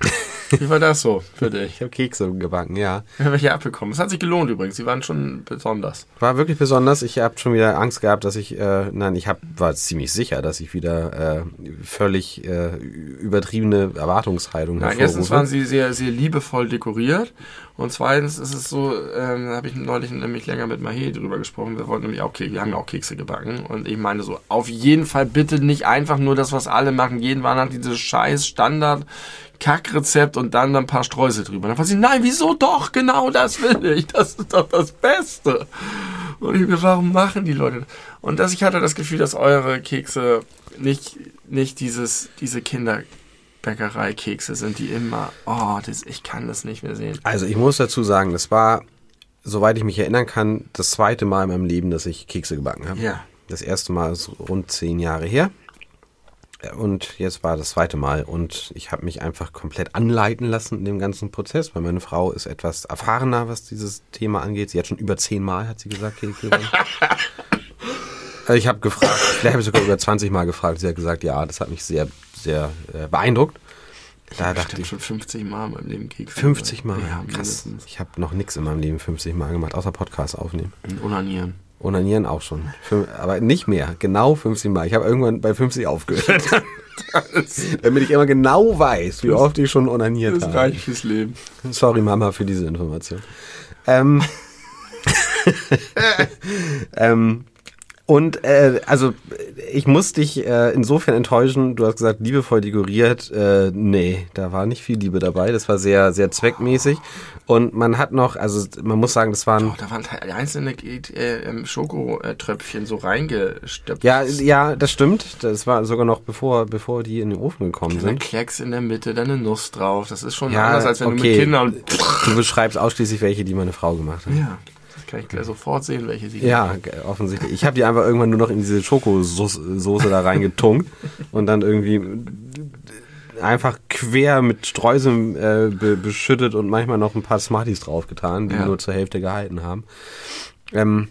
Wie war das so für dich? Ich habe Kekse gebacken, ja. Wir haben welche abbekommen. Es hat sich gelohnt übrigens. Sie waren schon besonders. War wirklich besonders. Ich habe schon wieder Angst gehabt, dass ich, äh, nein, ich hab, war ziemlich sicher, dass ich wieder äh, völlig äh, übertriebene Erwartungshaltung Ja, erstens waren sie sehr, sehr liebevoll dekoriert. Und zweitens ist es so, ähm, da habe ich neulich nämlich länger mit Mahé drüber gesprochen. Wir wollten nämlich auch Kekse, wir haben ja auch Kekse gebacken. Und ich meine so, auf jeden Fall bitte nicht einfach nur das, was alle machen. Jeden Weihnachten dieses scheiß Standard Kackrezept und dann ein paar Streusel drüber. Dann war sie, nein, wieso doch? Genau das will ich. Das ist doch das Beste. Und ich mir, warum machen die Leute das? Und das, ich hatte das Gefühl, dass eure Kekse nicht, nicht dieses, diese Kinderbäckerei-Kekse sind, die immer, oh, das, ich kann das nicht mehr sehen. Also ich muss dazu sagen, das war, soweit ich mich erinnern kann, das zweite Mal in meinem Leben, dass ich Kekse gebacken habe. Ja. Das erste Mal ist rund zehn Jahre her. Und jetzt war das zweite Mal. Und ich habe mich einfach komplett anleiten lassen in dem ganzen Prozess, weil meine Frau ist etwas erfahrener, was dieses Thema angeht. Sie hat schon über zehn Mal, hat sie gesagt. Also ich habe gefragt, vielleicht habe ich sogar über 20 Mal gefragt. Sie hat gesagt, ja, das hat mich sehr, sehr äh, beeindruckt. Da dachte ich, schon 50 Mal in meinem Leben Kekse. 50 Mal. Ja, krass. mindestens. Ich habe noch nichts in meinem Leben 50 Mal gemacht, außer Podcast aufnehmen. Und Onanieren. Onanieren auch schon. Fün- Aber nicht mehr. Genau 50 Mal. Ich habe irgendwann bei 50 aufgehört. Damit ich immer genau weiß, wie oft ich schon onaniert Das habe. reicht fürs Leben. Sorry, Mama, für diese Information. Ähm, ähm, und äh, also ich muss dich äh, insofern enttäuschen. Du hast gesagt, liebevoll dekoriert. Äh, nee, da war nicht viel Liebe dabei. Das war sehr, sehr zweckmäßig. Und man hat noch, also man muss sagen, das waren Oh, da waren te- einzelne äh, ähm, Schokotröpfchen so reingestöpft. Ja, ja, das stimmt. Das war sogar noch bevor, bevor die in den Ofen gekommen Ein sind. Klecks in der Mitte, dann eine Nuss drauf. Das ist schon Ja, anders, als wenn du okay. mit Kindern... Du beschreibst ausschließlich welche, die meine Frau gemacht hat. Ja, kann ich gleich sofort sehen, welche sie Ja, offensichtlich. Ich habe die einfach irgendwann nur noch in diese Schokosoße da reingetunkt und dann irgendwie einfach quer mit Streuseln äh, be beschüttet und manchmal noch ein paar Smarties draufgetan, die Ja. nur zur Hälfte gehalten haben. Ähm,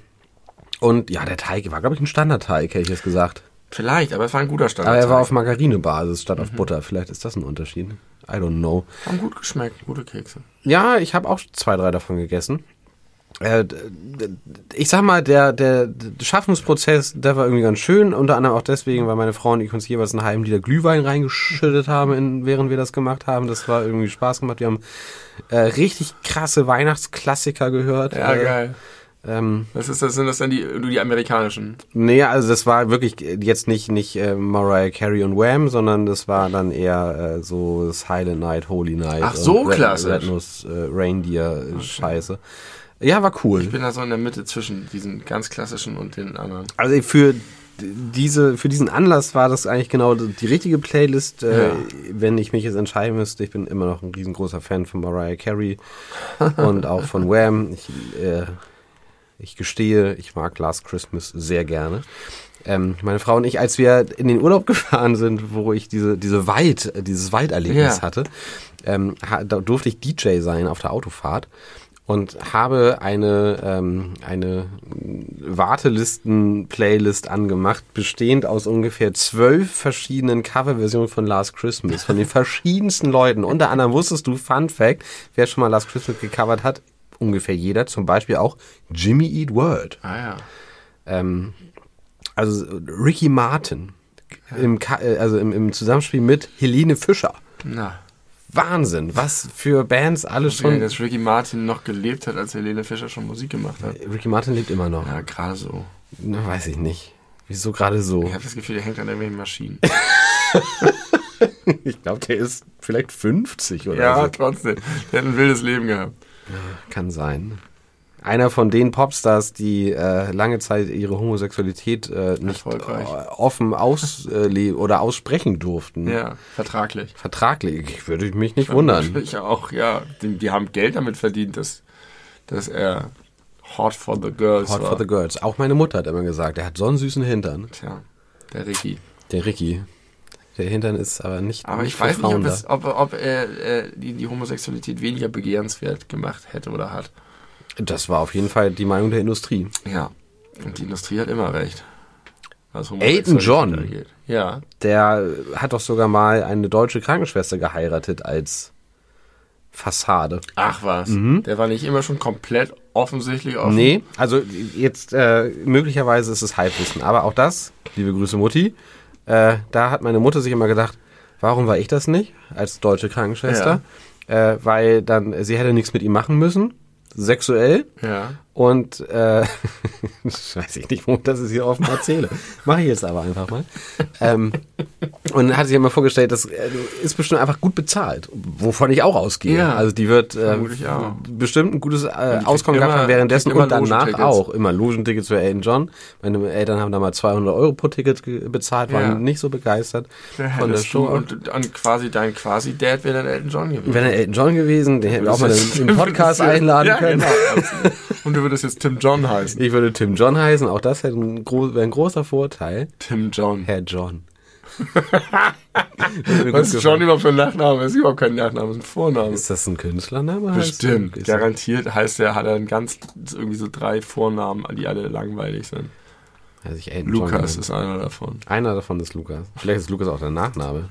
und ja, der Teig war, glaube ich, ein Standardteig, hätte ich jetzt gesagt. Vielleicht, aber es war ein guter Stand. Aber er war auf Margarinebasis statt auf Butter. Vielleicht ist das ein Unterschied. I don't know. Haben gut geschmeckt, gute Kekse. Ja, ich habe auch zwei, drei davon gegessen. Äh, ich sag mal, der, der, der Schaffensprozess, der war irgendwie ganz schön. Unter anderem auch deswegen, weil meine Frau und ich uns jeweils einen halben Liter Glühwein reingeschüttet haben, in, während wir das gemacht haben. Das war irgendwie Spaß gemacht. Wir haben äh, richtig krasse Weihnachtsklassiker gehört. Ja, äh, geil. Ähm, Was ist das? Sind das dann die, die amerikanischen? nee, also das war wirklich jetzt nicht, nicht äh, Mariah Carey und Wham, sondern das war dann eher äh, so Silent Night, Holy Night. Ach, so und Red, klassisch. Red Nose, äh, Reindeer äh, Scheiße. Ja, war cool. Ich bin da so in der Mitte zwischen diesen ganz klassischen und den anderen. Also für diese, für diesen Anlass war das eigentlich genau die richtige Playlist. Äh, Ja. Wenn ich mich jetzt entscheiden müsste, ich bin immer noch ein riesengroßer Fan von Mariah Carey und auch von Wham. Ich, äh, ich gestehe, ich mag Last Christmas sehr gerne. Ähm, meine Frau und ich, als wir in den Urlaub gefahren sind, wo ich diese, diese Wald, dieses Walderlebnis Ja. hatte, ähm, durfte ich DJ sein auf der Autofahrt und habe eine, ähm, eine Wartelisten-Playlist angemacht, bestehend aus ungefähr zwölf verschiedenen Coverversionen von Last Christmas, von den verschiedensten Leuten. Unter anderem wusstest du, Fun Fact, wer schon mal Last Christmas gecovert hat, ungefähr jeder, zum Beispiel auch Jimmy Eat World. Ah ja. Ähm, also Ricky Martin, im, äh, also im, im Zusammenspiel mit Helene Fischer. Na. Wahnsinn, was für Bands alle Schon, schon. dass Ricky Martin noch gelebt hat, als Helene Fischer schon Musik gemacht hat. Ricky Martin lebt immer noch. Ja, gerade so. Na, weiß ich nicht. Wieso gerade so? Ich habe das Gefühl, der hängt an irgendwelchen Maschinen. Ich glaube, der ist vielleicht 50 oder ja, so. trotzdem. Der hat ein wildes Leben gehabt. Kann sein. Einer von den Popstars, die äh, lange Zeit ihre Homosexualität äh, nicht äh, offen ausleben oder aussprechen durften. Ja, vertraglich. Vertraglich, würde ich mich nicht wundern. Ich auch, ja. Die, die haben Geld damit verdient, dass, dass er hot for the girls Hot war. for the Girls. Auch meine Mutter hat immer gesagt, er hat so einen süßen Hintern. Tja, der Ricky. Der Ricky. Der Hintern ist aber nicht Aber ich weiß nicht, ob, es, ob, ob er äh, die, die Homosexualität weniger begehrenswert gemacht hätte oder hat. Das war auf jeden Fall die Meinung der Industrie. Ja. Und die Industrie hat immer recht. Was Elton John. Ja. Der hat doch sogar mal eine deutsche Krankenschwester geheiratet als Fassade. Ach was. Der war nicht immer schon komplett offensichtlich offen. Mhm. Nee, also jetzt äh, möglicherweise ist es Halbwissen, aber auch das, liebe Grüße Mutti, äh, da hat meine Mutter sich immer gedacht, warum war ich das nicht als deutsche Krankenschwester? Äh, weil dann, sie hätte nichts mit ihm machen müssen, sexuell. Ja. Und äh, weiß ich nicht, warum ich das jetzt hier offen erzähle. Mache ich jetzt aber einfach mal. Ähm, und dann hat sich immer vorgestellt, das äh, ist bestimmt einfach gut bezahlt, wovon ich auch ausgehe. Ja, also die wird äh, bestimmt ein gutes äh, Auskommen gehabt haben währenddessen und danach auch. Immer Logentickets für Elton John. Meine Eltern haben damals 200 Euro pro Ticket bezahlt, waren Ja. nicht so begeistert Der von der Show. und, und quasi dein Quasi-Dad wäre dann Elton John gewesen. Wäre Elton John gewesen, den hätten wir auch mal im Podcast einladen ja, können. Genau, und du würdest jetzt Tim John heißen. Ich würde Tim John heißen, auch das hätte ein, gro wäre ein großer Vorteil. Tim John. Herr John. Was ist John überhaupt für ein Nachname? Das ist überhaupt kein Nachname, ist ein Vorname. Ist das ein Künstlername? Bestimmt. Garantiert heißt er, hat er ein ganz, irgendwie so drei Vornamen, die alle langweilig sind. Also ich John Lukas genannt. ist einer davon. Einer davon ist Lukas. Vielleicht ist Lukas auch der Nachname.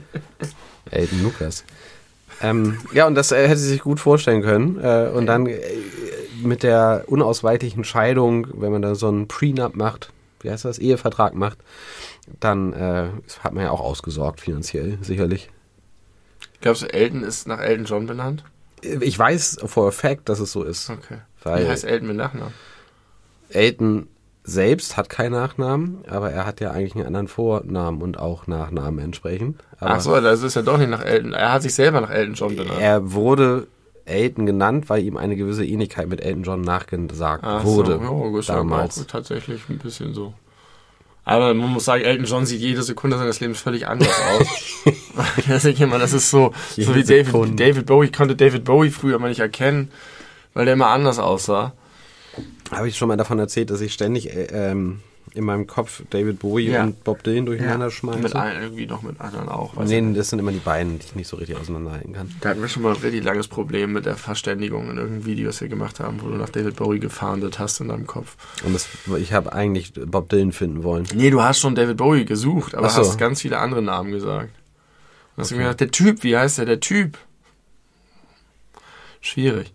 Elton Lukas. Ähm, ja, und das äh, hätte sie sich gut vorstellen können. Äh, und dann äh, mit der unausweichlichen Scheidung, wenn man da so einen Prenup macht, wie heißt das, Ehevertrag macht, dann äh, hat man ja auch ausgesorgt finanziell, sicherlich. Glaubst du, Elton ist nach Elton John benannt? Ich weiß for a fact, dass es so ist. Okay. Wie heißt Elton mit Nachnamen? Elton selbst hat keinen Nachnamen, aber er hat ja eigentlich einen anderen Vornamen und auch Nachnamen entsprechend. Aber Ach so, das ist ja doch nicht nach Elton. Er hat sich selber nach Elton John benannt. er wurde Elton genannt, weil ihm eine gewisse Ähnlichkeit mit Elton John nachgesagt Ach wurde. So, ja, ist ja damals. auch tatsächlich ein bisschen so. Aber man muss sagen, Elton John sieht jede Sekunde seines Lebens völlig anders aus. das, ist immer, das ist so, so wie David. David Bowie. Ich konnte David Bowie früher mal nicht erkennen, weil der immer anders aussah. Habe ich schon mal davon erzählt, dass ich ständig äh, ähm, in meinem Kopf David Bowie Ja. und Bob Dylan durcheinander Und schmeiße. mit allen, irgendwie noch mit anderen auch. Nee, das sind immer die beiden, die ich nicht so richtig auseinanderhalten kann. Da hatten wir schon mal ein richtig langes Problem mit der Verständigung in irgendeinem Video, das wir gemacht haben, wo du nach David Bowie gefahndet hast in deinem Kopf. Und das, ich habe eigentlich Bob Dylan finden wollen. Nee, du hast schon David Bowie gesucht, aber so. hast ganz viele andere Namen gesagt. Und hast mir gedacht, der Typ, wie heißt der, der Typ? Schwierig.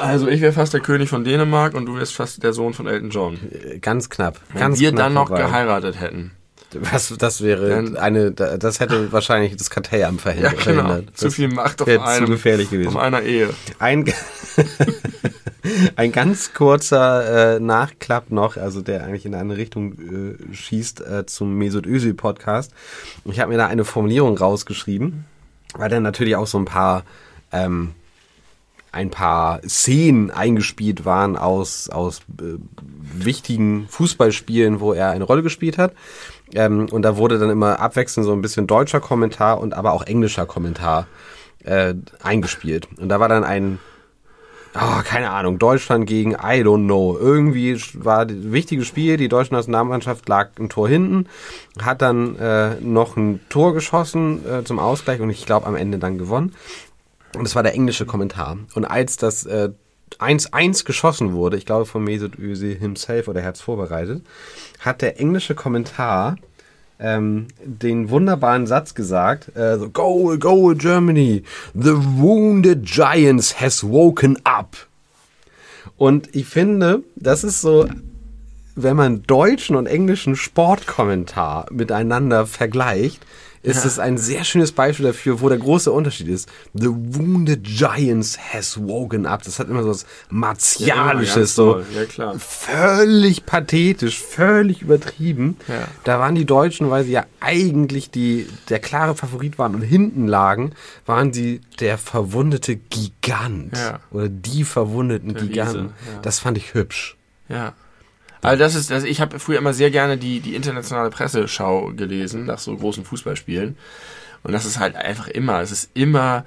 Also ich wäre fast der König von Dänemark und du wärst fast der Sohn von Elton John. Äh, Ganz knapp. Wenn Ganz wir knapp dann noch vorbei. geheiratet hätten. Was, das wäre Dann- eine, da- das hätte wahrscheinlich das Kartellamt Ja, verhindert. genau. verhindert. Zu viel Macht auf wäre zu einem, gefährlich auf gewesen. einer Ehe. Ein, ein ganz kurzer äh, Nachklapp noch, also der eigentlich in eine Richtung äh, schießt äh, zum Mesut Özil Podcast. Ich habe mir da eine Formulierung rausgeschrieben, weil dann natürlich auch so ein paar ähm, ein paar Szenen eingespielt waren aus aus äh, wichtigen Fußballspielen, wo er eine Rolle gespielt hat. Ähm, und da wurde dann immer abwechselnd so ein bisschen deutscher Kommentar und aber auch englischer Kommentar äh, eingespielt. Und da war dann ein, oh, keine Ahnung, Deutschland gegen I don't know. Irgendwie war ein wichtiges Spiel, die deutsche Nationalmannschaft lag ein Tor hinten, hat dann äh, noch ein Tor geschossen äh, zum Ausgleich und ich glaube am Ende dann gewonnen. Und das war der englische Kommentar. Und als das äh, 1-1 geschossen wurde, ich glaube von Mesut Özil himself oder er hat's vorbereitet, hat der englische Kommentar ähm, den wunderbaren Satz gesagt, äh, so, Goal, Goal Germany, the wounded giants has woken up. Und ich finde, das ist so, wenn man deutschen und englischen Sportkommentar miteinander vergleicht, ist es ein sehr schönes Beispiel dafür, wo der große Unterschied ist. The wounded giants has woken up. Das hat immer so was martialisches, ganz so. Ja, klar. völlig pathetisch, völlig übertrieben. Ja. Da waren die Deutschen, weil sie ja eigentlich die, der klare Favorit waren und hinten lagen, waren sie der verwundete Gigant. Ja. Oder die verwundeten Giganten. Ja. Das fand ich hübsch. Ja. Also das ist, also ich habe früher immer sehr gerne die, die internationale Presseschau gelesen nach so großen Fußballspielen. Und das ist halt einfach immer, es ist immer,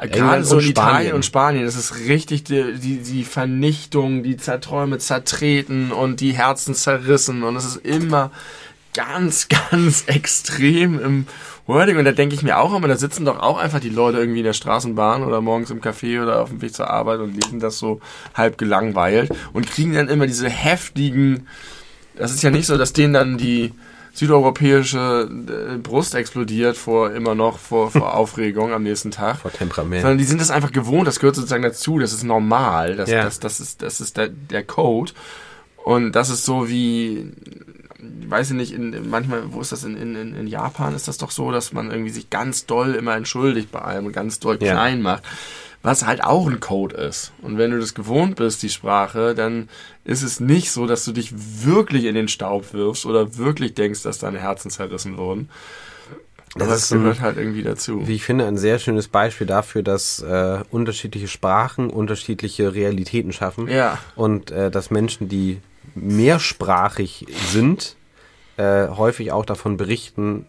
äh, gerade so in Italien und Spanien, das ist richtig die, die, die Vernichtung, die Zerträume zertreten und die Herzen zerrissen. Und es ist immer ganz, ganz extrem im Wording. Und da denke ich mir auch immer, da sitzen doch auch einfach die Leute irgendwie in der Straßenbahn oder morgens im Café oder auf dem Weg zur Arbeit und lesen das so halb gelangweilt und kriegen dann immer diese heftigen, das ist ja nicht so, dass denen dann die südeuropäische äh, Brust explodiert vor immer noch vor, vor Aufregung am nächsten Tag. Vor Temperament. Sondern die sind das einfach gewohnt, das gehört sozusagen dazu, das ist normal, das, Ja. das, das ist, das ist der, der Code. Und das ist so wie, weiß ich nicht, in, manchmal, wo ist das, in, in, in Japan ist das doch so, dass man irgendwie sich ganz doll immer entschuldigt bei allem und ganz doll Ja. klein macht. Was halt auch ein Code ist. Und wenn du das gewohnt bist, die Sprache, dann ist es nicht so, dass du dich wirklich in den Staub wirfst oder wirklich denkst, dass deine Herzen zerrissen wurden. Das Aber ist es ein- gehört halt irgendwie dazu. Wie ich finde, ein sehr schönes Beispiel dafür, dass äh, unterschiedliche Sprachen unterschiedliche Realitäten schaffen. Ja. Und äh, dass Menschen, die mehrsprachig sind, äh, häufig auch davon berichten,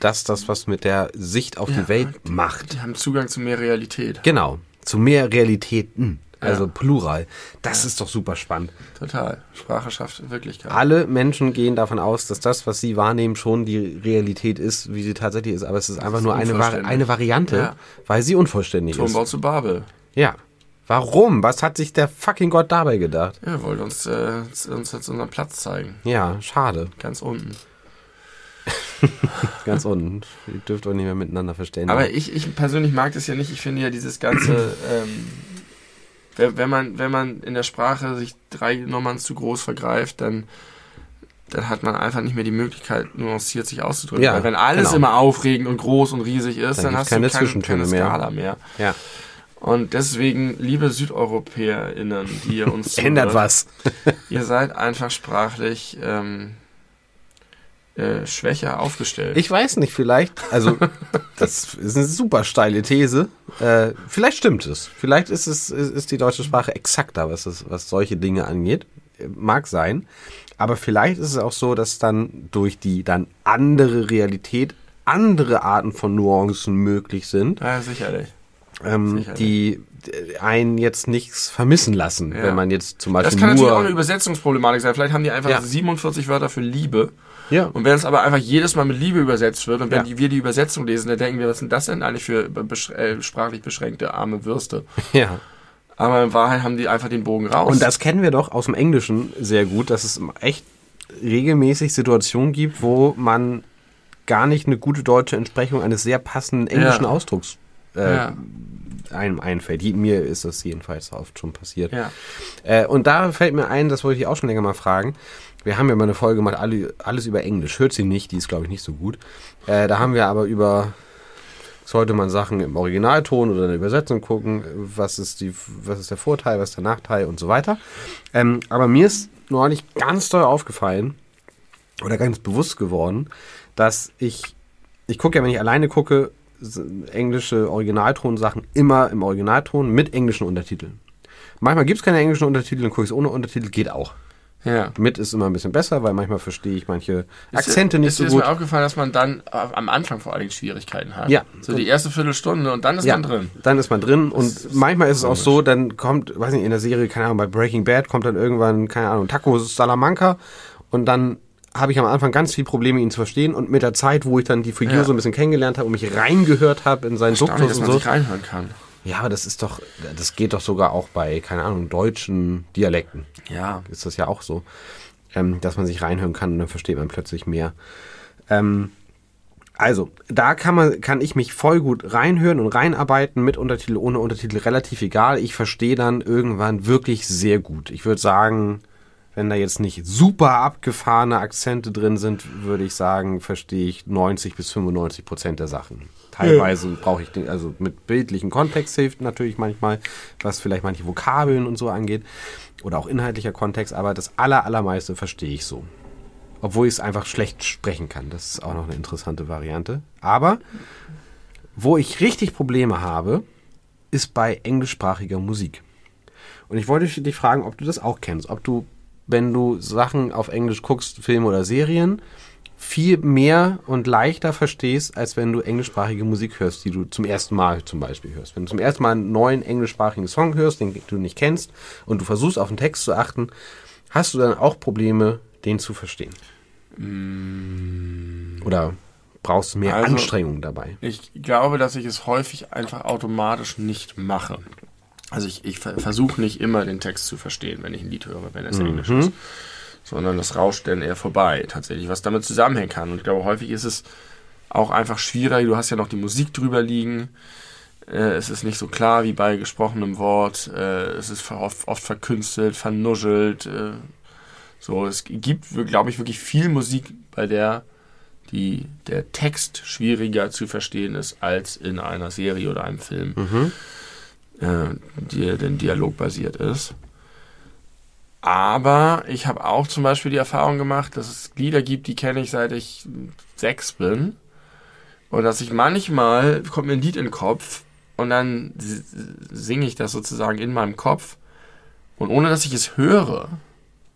dass das was mit der Sicht auf Ja, die Welt macht. Die haben Zugang zu mehr Realität. Genau. Zu mehr Realitäten. Also Ja. Plural. Das ist doch super spannend. Total. Sprache schafft Wirklichkeit. Alle Menschen gehen davon aus, dass das, was sie wahrnehmen, schon die Realität ist, wie sie tatsächlich ist. Aber es ist einfach ist nur eine, Vari eine Variante, Ja. weil sie unvollständig Turmbau ist. zu Babel. Ja. Warum? Was hat sich der fucking Gott dabei gedacht? Ja, er wollte uns, äh, uns jetzt unseren Platz zeigen. Ja, schade. Ganz unten. Ganz unten. Ihr dürft euch nicht mehr miteinander verstehen. Aber ich, ich persönlich mag das ja nicht. Ich finde ja dieses ganze, ähm, wenn, man, wenn man in der Sprache sich drei Nummern zu groß vergreift, dann, dann hat man einfach nicht mehr die Möglichkeit, nuanciert sich auszudrücken. Ja, Weil wenn alles genau. immer aufregend und groß und riesig ist, Dann dann, hast keine du kein, Zwischentöne keine mehr. Skala mehr. ja. Und deswegen, liebe SüdeuropäerInnen, die ihr uns Ändert zuhört, was. Ihr seid einfach sprachlich ähm, äh, schwächer aufgestellt. Ich weiß nicht, vielleicht, also das ist eine super steile These. Äh, vielleicht stimmt es. Vielleicht ist es ist, ist die deutsche Sprache exakter, was es, was solche Dinge angeht. Äh, Mag sein. Aber vielleicht ist es auch so, dass dann durch die dann andere Realität andere Arten von Nuancen möglich sind, ja, sicherlich. Ähm, die äh, einen jetzt nichts vermissen lassen, Ja. wenn man jetzt zum Das Beispiel kann natürlich auch nur eine Übersetzungsproblematik sein. Vielleicht haben die einfach Ja. 47 Wörter für Liebe. ja, Und wenn es aber einfach jedes Mal mit Liebe übersetzt wird und wenn Ja. die, wir die Übersetzung lesen, dann denken wir, was sind das denn eigentlich für besch äh, sprachlich beschränkte arme Würste? ja. Aber in Wahrheit haben die einfach den Bogen raus. Und das kennen wir doch aus dem Englischen sehr gut, dass es echt regelmäßig Situationen gibt, wo man gar nicht eine gute deutsche Entsprechung eines sehr passenden englischen Ja. Ausdrucks äh, ja. einem einfällt. Mir ist das jedenfalls oft schon passiert. Ja. Äh, und da fällt mir ein, das wollte ich auch schon länger mal fragen. Wir haben ja mal eine Folge gemacht, alle, alles über Englisch. Hört sie nicht, die ist glaube ich nicht so gut. Äh, da haben wir aber über sollte man Sachen im Originalton oder in der Übersetzung gucken, was ist, die, was ist der Vorteil, was ist der Nachteil und so weiter. Ähm, aber mir ist neulich ganz doll aufgefallen oder ganz bewusst geworden, dass ich, ich gucke ja, wenn ich alleine gucke, englische Originaltonsachen immer im Originalton mit englischen Untertiteln. Manchmal gibt es keine englischen Untertitel, dann gucke ich es ohne Untertitel, geht auch. Ja. Mit ist immer ein bisschen besser, weil manchmal verstehe ich manche Akzente ist, nicht ist so gut. Ist mir aufgefallen, dass man dann am Anfang vor allen Dingen Schwierigkeiten hat. Ja. So die erste Viertelstunde und dann ist ja, man drin. Dann ist man drin und ist manchmal ist es auch so, dann kommt, weiß nicht, in der Serie, keine Ahnung, bei Breaking Bad kommt dann irgendwann, keine Ahnung, Taco Salamanca und dann habe ich am Anfang ganz viel Probleme, ihn zu verstehen und mit der Zeit, wo ich dann die Figur Ja. so ein bisschen kennengelernt habe und mich reingehört habe in seinen Duktus dass man so. sich reinhören kann. Ja, aber das ist doch, das geht doch sogar auch bei, keine Ahnung, deutschen Dialekten. Ja. Ist das ja auch so, ähm, dass man sich reinhören kann und dann versteht man plötzlich mehr. Ähm, also, da kann man, kann ich mich voll gut reinhören und reinarbeiten, mit Untertitel, ohne Untertitel, relativ egal. Ich verstehe dann irgendwann wirklich sehr gut. Ich würde sagen, wenn da jetzt nicht super abgefahrene Akzente drin sind, würde ich sagen, verstehe ich 90 bis 95 Prozent der Sachen. Teilweise brauche ich den, also mit bildlichen Kontext hilft natürlich manchmal, was vielleicht manche Vokabeln und so angeht. Oder auch inhaltlicher Kontext, aber das aller, allermeiste verstehe ich so. Obwohl ich es einfach schlecht sprechen kann. Das ist auch noch eine interessante Variante. Aber wo ich richtig Probleme habe, ist bei englischsprachiger Musik. Und ich wollte dich fragen, ob du das auch kennst. Ob du, wenn du Sachen auf Englisch guckst, Filme oder Serien, viel mehr und leichter verstehst, als wenn du englischsprachige Musik hörst, die du zum ersten Mal zum Beispiel hörst. Wenn du zum ersten Mal einen neuen englischsprachigen Song hörst, den du nicht kennst, und du versuchst auf den Text zu achten, hast du dann auch Probleme, den zu verstehen? Oder brauchst du mehr Also- Anstrengung dabei? Ich glaube, dass ich es häufig einfach automatisch nicht mache. Also ich, ich ver- versuche nicht immer den Text zu verstehen, wenn ich ein Lied höre, wenn es Englisch ist. Sondern das rauscht dann eher vorbei, tatsächlich, was damit zusammenhängen kann. Und ich glaube, häufig ist es auch einfach schwieriger. Du hast ja noch die Musik drüber liegen. Äh, es ist nicht so klar wie bei gesprochenem Wort. Äh, es ist oft, oft verkünstelt, vernuschelt. Äh, so, es gibt, glaube ich, wirklich viel Musik, bei der die, der Text schwieriger zu verstehen ist als in einer Serie oder einem Film, äh, die den Dialog basiert ist. Aber ich habe auch zum Beispiel die Erfahrung gemacht, dass es Lieder gibt, die kenne ich seit ich sechs bin. Und dass ich manchmal, kommt mir ein Lied in den Kopf und dann singe ich das sozusagen in meinem Kopf. Und ohne dass ich es höre,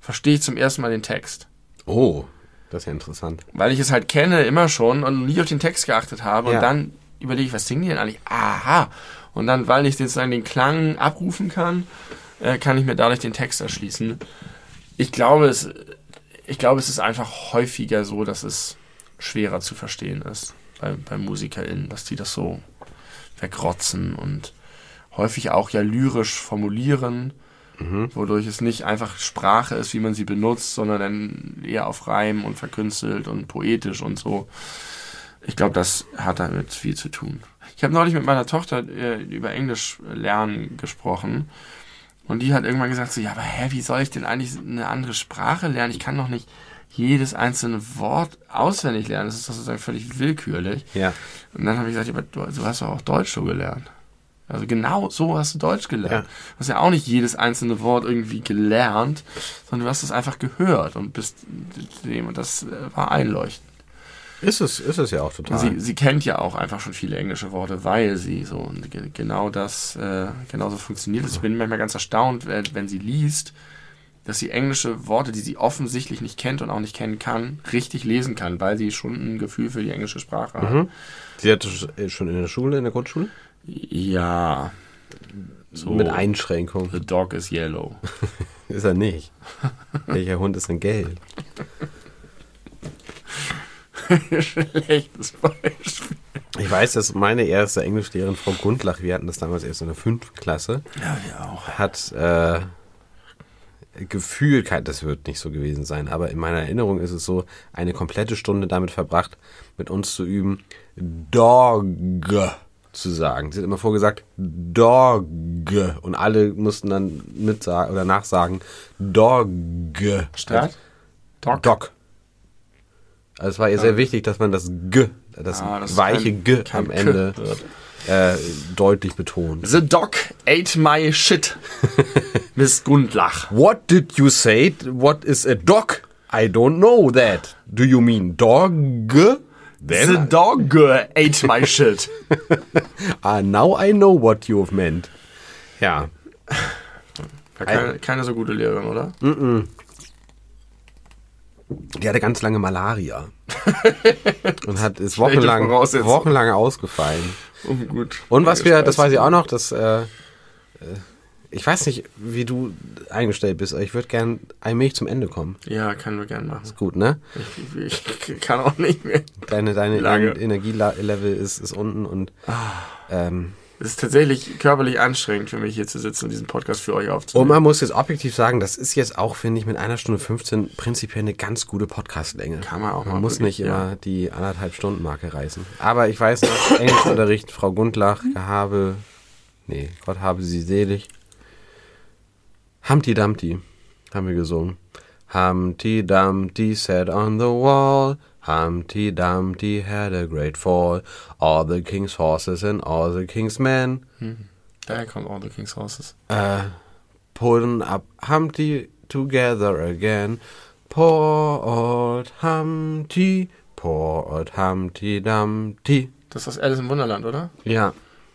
verstehe ich zum ersten Mal den Text Oh, das ist ja interessant. weil ich es halt kenne immer schon und nie auf den Text geachtet habe Ja. und dann überlege ich, was singen die denn eigentlich? Aha. Und dann, weil ich sozusagen den Klang abrufen kann, äh, kann ich mir dadurch den Text erschließen. Ich glaube, es, ich glaube, es ist einfach häufiger so, dass es schwerer zu verstehen ist bei, bei MusikerInnen, dass die das so wegrotzen und häufig auch ja lyrisch formulieren, wodurch es nicht einfach Sprache ist, wie man sie benutzt, sondern dann eher auf Reim und verkünstelt und poetisch und so. Ich glaube, das hat damit viel zu tun. Ich habe neulich mit meiner Tochter äh, über Englisch lernen gesprochen und die hat irgendwann gesagt so, ja, aber hä, wie soll ich denn eigentlich eine andere Sprache lernen? Ich kann doch nicht jedes einzelne Wort auswendig lernen. Das ist doch sozusagen völlig willkürlich. Ja. Und dann habe ich gesagt, ja, aber du, du hast doch auch Deutsch so gelernt. Also genau so hast du Deutsch gelernt. Ja. Du hast ja auch nicht jedes einzelne Wort irgendwie gelernt, sondern du hast es einfach gehört und bist dem und das äh, war einleuchtend. Ist es, ist es ja auch total. sie, sie kennt ja auch einfach schon viele englische Worte, weil sie so genau das äh, genauso funktioniert. ist. Ich bin manchmal ganz erstaunt, wenn, wenn sie liest, dass sie englische Worte, die sie offensichtlich nicht kennt und auch nicht kennen kann, richtig lesen kann, weil sie schon ein Gefühl für die englische Sprache hat. Mhm. Sie hatte schon in der Schule, in der Grundschule? Ja. So. Mit Einschränkung. The dog is yellow. Ist er nicht. Welcher Hund ist denn gelb? Schlechtes Beispiel. Ich weiß, dass meine erste Englischlehrerin, Frau Gundlach, wir hatten das damals erst in der fünften Klasse, Ja, wir auch. hat äh, gefühlt, kein- das wird nicht so gewesen sein, aber in meiner Erinnerung ist es so, eine komplette Stunde damit verbracht, mit uns zu üben, Dog zu sagen. Sie hat immer vorgesagt Dog und alle mussten dann mitsagen oder nachsagen Dog. Statt? Dog. Dog. Also es war ihr sehr wichtig, dass man das G, das, Ah, das weiche kein- G kein am Ende äh, deutlich betont. The dog ate my shit. Miss Gundlach. What did you say? What is a dog? I don't know that. Do you mean dog? The dog ate my shit. Ah, now I know what you've meant. Ja. Keine, keine so gute Lehrerin, oder? Die hatte ganz lange Malaria. und hat ist wochenlang, wochenlang ausgefallen. Oh, gut. Und was wir, das weiß ich auch noch, dass äh, äh, ich weiß nicht, wie du eingestellt bist, aber ich würde gern allmählich zum Ende kommen. Ja, können wir gerne machen. Gut, ne? Ich, ich kann auch nicht mehr. Deine, deine Energielevel ist, ist unten und ähm, Es ist tatsächlich körperlich anstrengend für mich hier zu sitzen und diesen Podcast für euch Und aufzunehmen. man muss jetzt objektiv sagen, das ist jetzt auch, finde ich, mit einer Stunde 15 prinzipiell eine ganz gute Podcastlänge. Kann man auch Man mal muss wirklich, nicht ja. immer die anderthalb Stunden Marke reißen. Aber ich weiß noch, Englischunterricht, Frau Gundlach, habe, nee, Gott habe sie selig. Humpty Dumpty haben wir gesungen. Humpty Dumpty sat on the wall. Humpty Dumpty had a great fall. All the king's horses and all the king's men. Daher kommt All the King's Horses. uh, pulling up Humpty together again. Poor old Humpty, poor old Humpty Dumpty. Das ist das Alice im Wunderland, oder? Ja,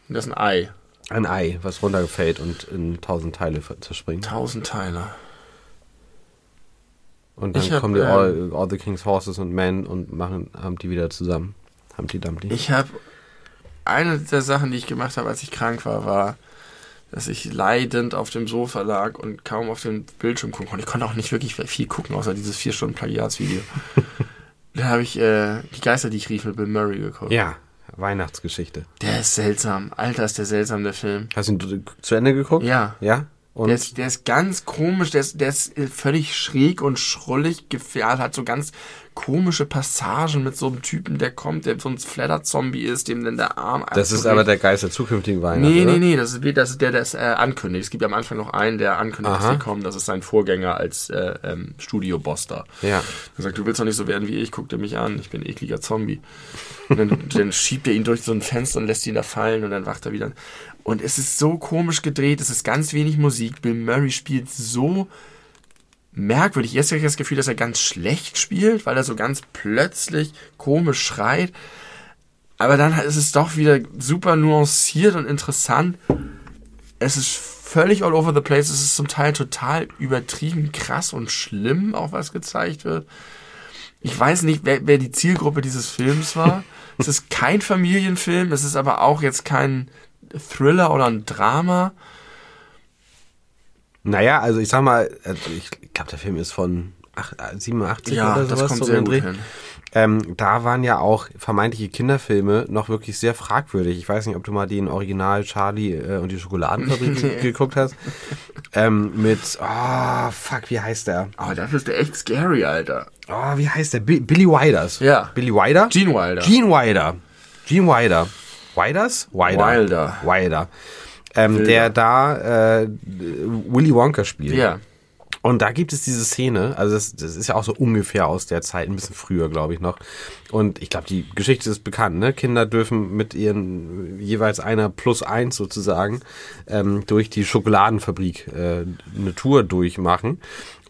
Und das ist ein Ei. ein Ei, was runterfällt und in tausend Teile zerspringt. Tausend Teile. Und dann hab, kommen die ähm, all, all the King's Horses und Men und machen Humpty wieder zusammen. Humpty Dumpty. Ich habe eine der Sachen, die ich gemacht habe, als ich krank war, war, dass ich leidend auf dem Sofa lag und kaum auf den Bildschirm gucken konnte. Ich konnte auch nicht wirklich viel gucken, außer dieses vier Stunden Plagiatsvideo. da habe ich äh, die Geister, die ich rief, mit Bill Murray geguckt. ja, Weihnachtsgeschichte. Der ist seltsam. Alter, ist der seltsam, der Film. Hast du ihn zu Ende geguckt? Ja. Ja? Und Der ist, der ist ganz komisch, der ist, der ist völlig schräg und schrullig gefährdet, hat so ganz komische Passagen mit so einem Typen, der kommt, der so ein Fledder-Zombie ist, dem dann der Arm das ist aber der Geist der zukünftigen Weihnachten. Nee, nee, nee, das ist, das ist der, der es äh, ankündigt. Es gibt ja am Anfang noch einen, der ankündigt, Aha. dass die kommen. Das ist sein Vorgänger als äh, ähm, Studio-Boss da. Ja. Er sagt, du willst doch nicht so werden wie ich, guck dir mich an, ich bin ein ekliger Zombie. Und dann, dann schiebt er ihn durch so ein Fenster und lässt ihn da fallen und dann wacht er wieder. Und es ist so komisch gedreht, es ist ganz wenig Musik. Bill Murray spielt so merkwürdig. Erst habe ich das Gefühl, dass er ganz schlecht spielt, weil er so ganz plötzlich komisch schreit. Aber dann ist es doch wieder super nuanciert und interessant. Es ist völlig all over the place. Es ist zum Teil total übertrieben krass und schlimm, auch was gezeigt wird. Ich weiß nicht, wer, wer die Zielgruppe dieses Films war. es ist kein Familienfilm, es ist aber auch jetzt kein Thriller oder ein Drama. Naja, also ich sag mal, also ich glaube, der Film ist von ach- 87 oder sowas. so um den Dreh. Ähm, da waren ja auch vermeintliche Kinderfilme noch wirklich sehr fragwürdig. Ich weiß nicht, ob du mal den Original Charlie äh, und die Schokoladenfabrik geguckt hast. Ähm, mit, oh, fuck, wie heißt der? Aber dafür ist der echt scary, Alter. Oh, wie heißt der? Bi Billy Widers. Ja. Billy Wilder? Gene Wilder. Gene Wilder. Gene Wilder. Widers? Wilder. Wilder. Wilder. Ähm, der da äh, Willy Wonka spielt. Ja. Und da gibt es diese Szene, also das, das ist ja auch so ungefähr aus der Zeit, ein bisschen früher, glaube ich noch. Und ich glaube, die Geschichte ist bekannt, ne? Kinder dürfen mit ihren jeweils einer plus eins sozusagen ähm, durch die Schokoladenfabrik äh, eine Tour durchmachen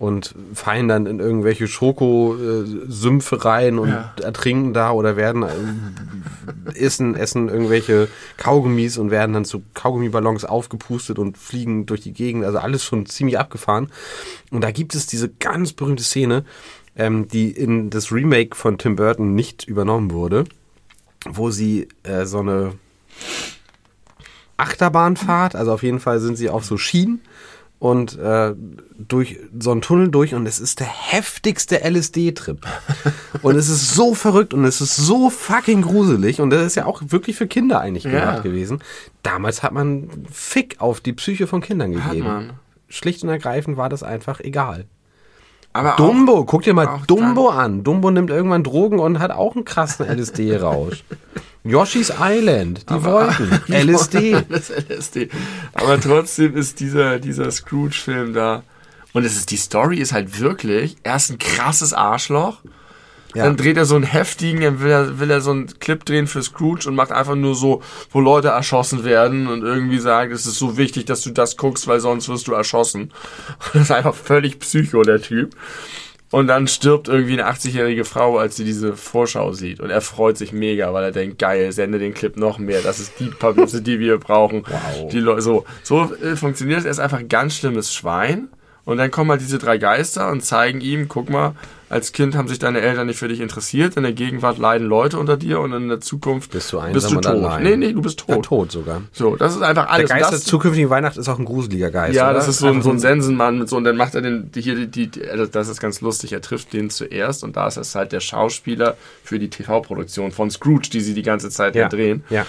und fallen dann in irgendwelche Schokosümpfe rein und Ja. ertrinken da oder werden äh, essen, essen irgendwelche Kaugummis und werden dann zu Kaugummiballons aufgepustet und fliegen durch die Gegend. Also alles schon ziemlich abgefahren. Und da gibt es diese ganz berühmte Szene, ähm, die in das Remake von Tim Burton nicht übernommen wurde, wo sie äh, so eine Achterbahnfahrt, also auf jeden Fall sind sie auf so Schienen und äh, durch so einen Tunnel durch und es ist der heftigste LSD-Trip. und es ist so verrückt und es ist so fucking gruselig und das ist ja auch wirklich für Kinder eigentlich Ja. gemacht gewesen. Damals hat man Fick auf die Psyche von Kindern gegeben. Schlicht und ergreifend war das einfach egal. Aber Dumbo, guck dir mal auch Dumbo an. Dumbo nimmt irgendwann Drogen und hat auch einen krassen LSD-Rausch. Yoshi's Island, die Aber- wollten. LSD. das LSD. Aber trotzdem ist dieser, dieser Scrooge-Film da. Und es ist, die Story ist halt wirklich erst ein krasses Arschloch. Ja. Dann dreht er so einen heftigen, dann will er, will er so einen Clip drehen für Scrooge und macht einfach nur so, wo Leute erschossen werden und irgendwie sagt, es ist so wichtig, dass du das guckst, weil sonst wirst du erschossen. Und das ist einfach völlig psycho, der Typ. Und dann stirbt irgendwie eine 80-jährige Frau, als sie diese Vorschau sieht. Und er freut sich mega, weil er denkt, geil, sende den Clip noch mehr. Das ist die Publicity, die wir brauchen. Wow. Die Leute, so, so äh, funktioniert es. Er ist einfach ein ganz schlimmes Schwein. Und dann kommen halt diese drei Geister und zeigen ihm, guck mal, als Kind haben sich deine Eltern nicht für dich interessiert. In der Gegenwart leiden Leute unter dir und in der Zukunft Bist du einsam bist du und tot. allein. Nee, nee, du bist Ja, tot. tot sogar. So, das ist einfach Der alles. Geist Und der das, zukünftigen Weihnacht ist auch ein gruseliger Geist. ja, oder? das ist so ein, so ein Sensenmann mit so, und dann macht er den, die, hier, die, die, also das ist ganz lustig, er trifft den zuerst und da ist es halt der Schauspieler für die TV-Produktion von Scrooge, die sie die ganze Zeit ja. drehen. Ja.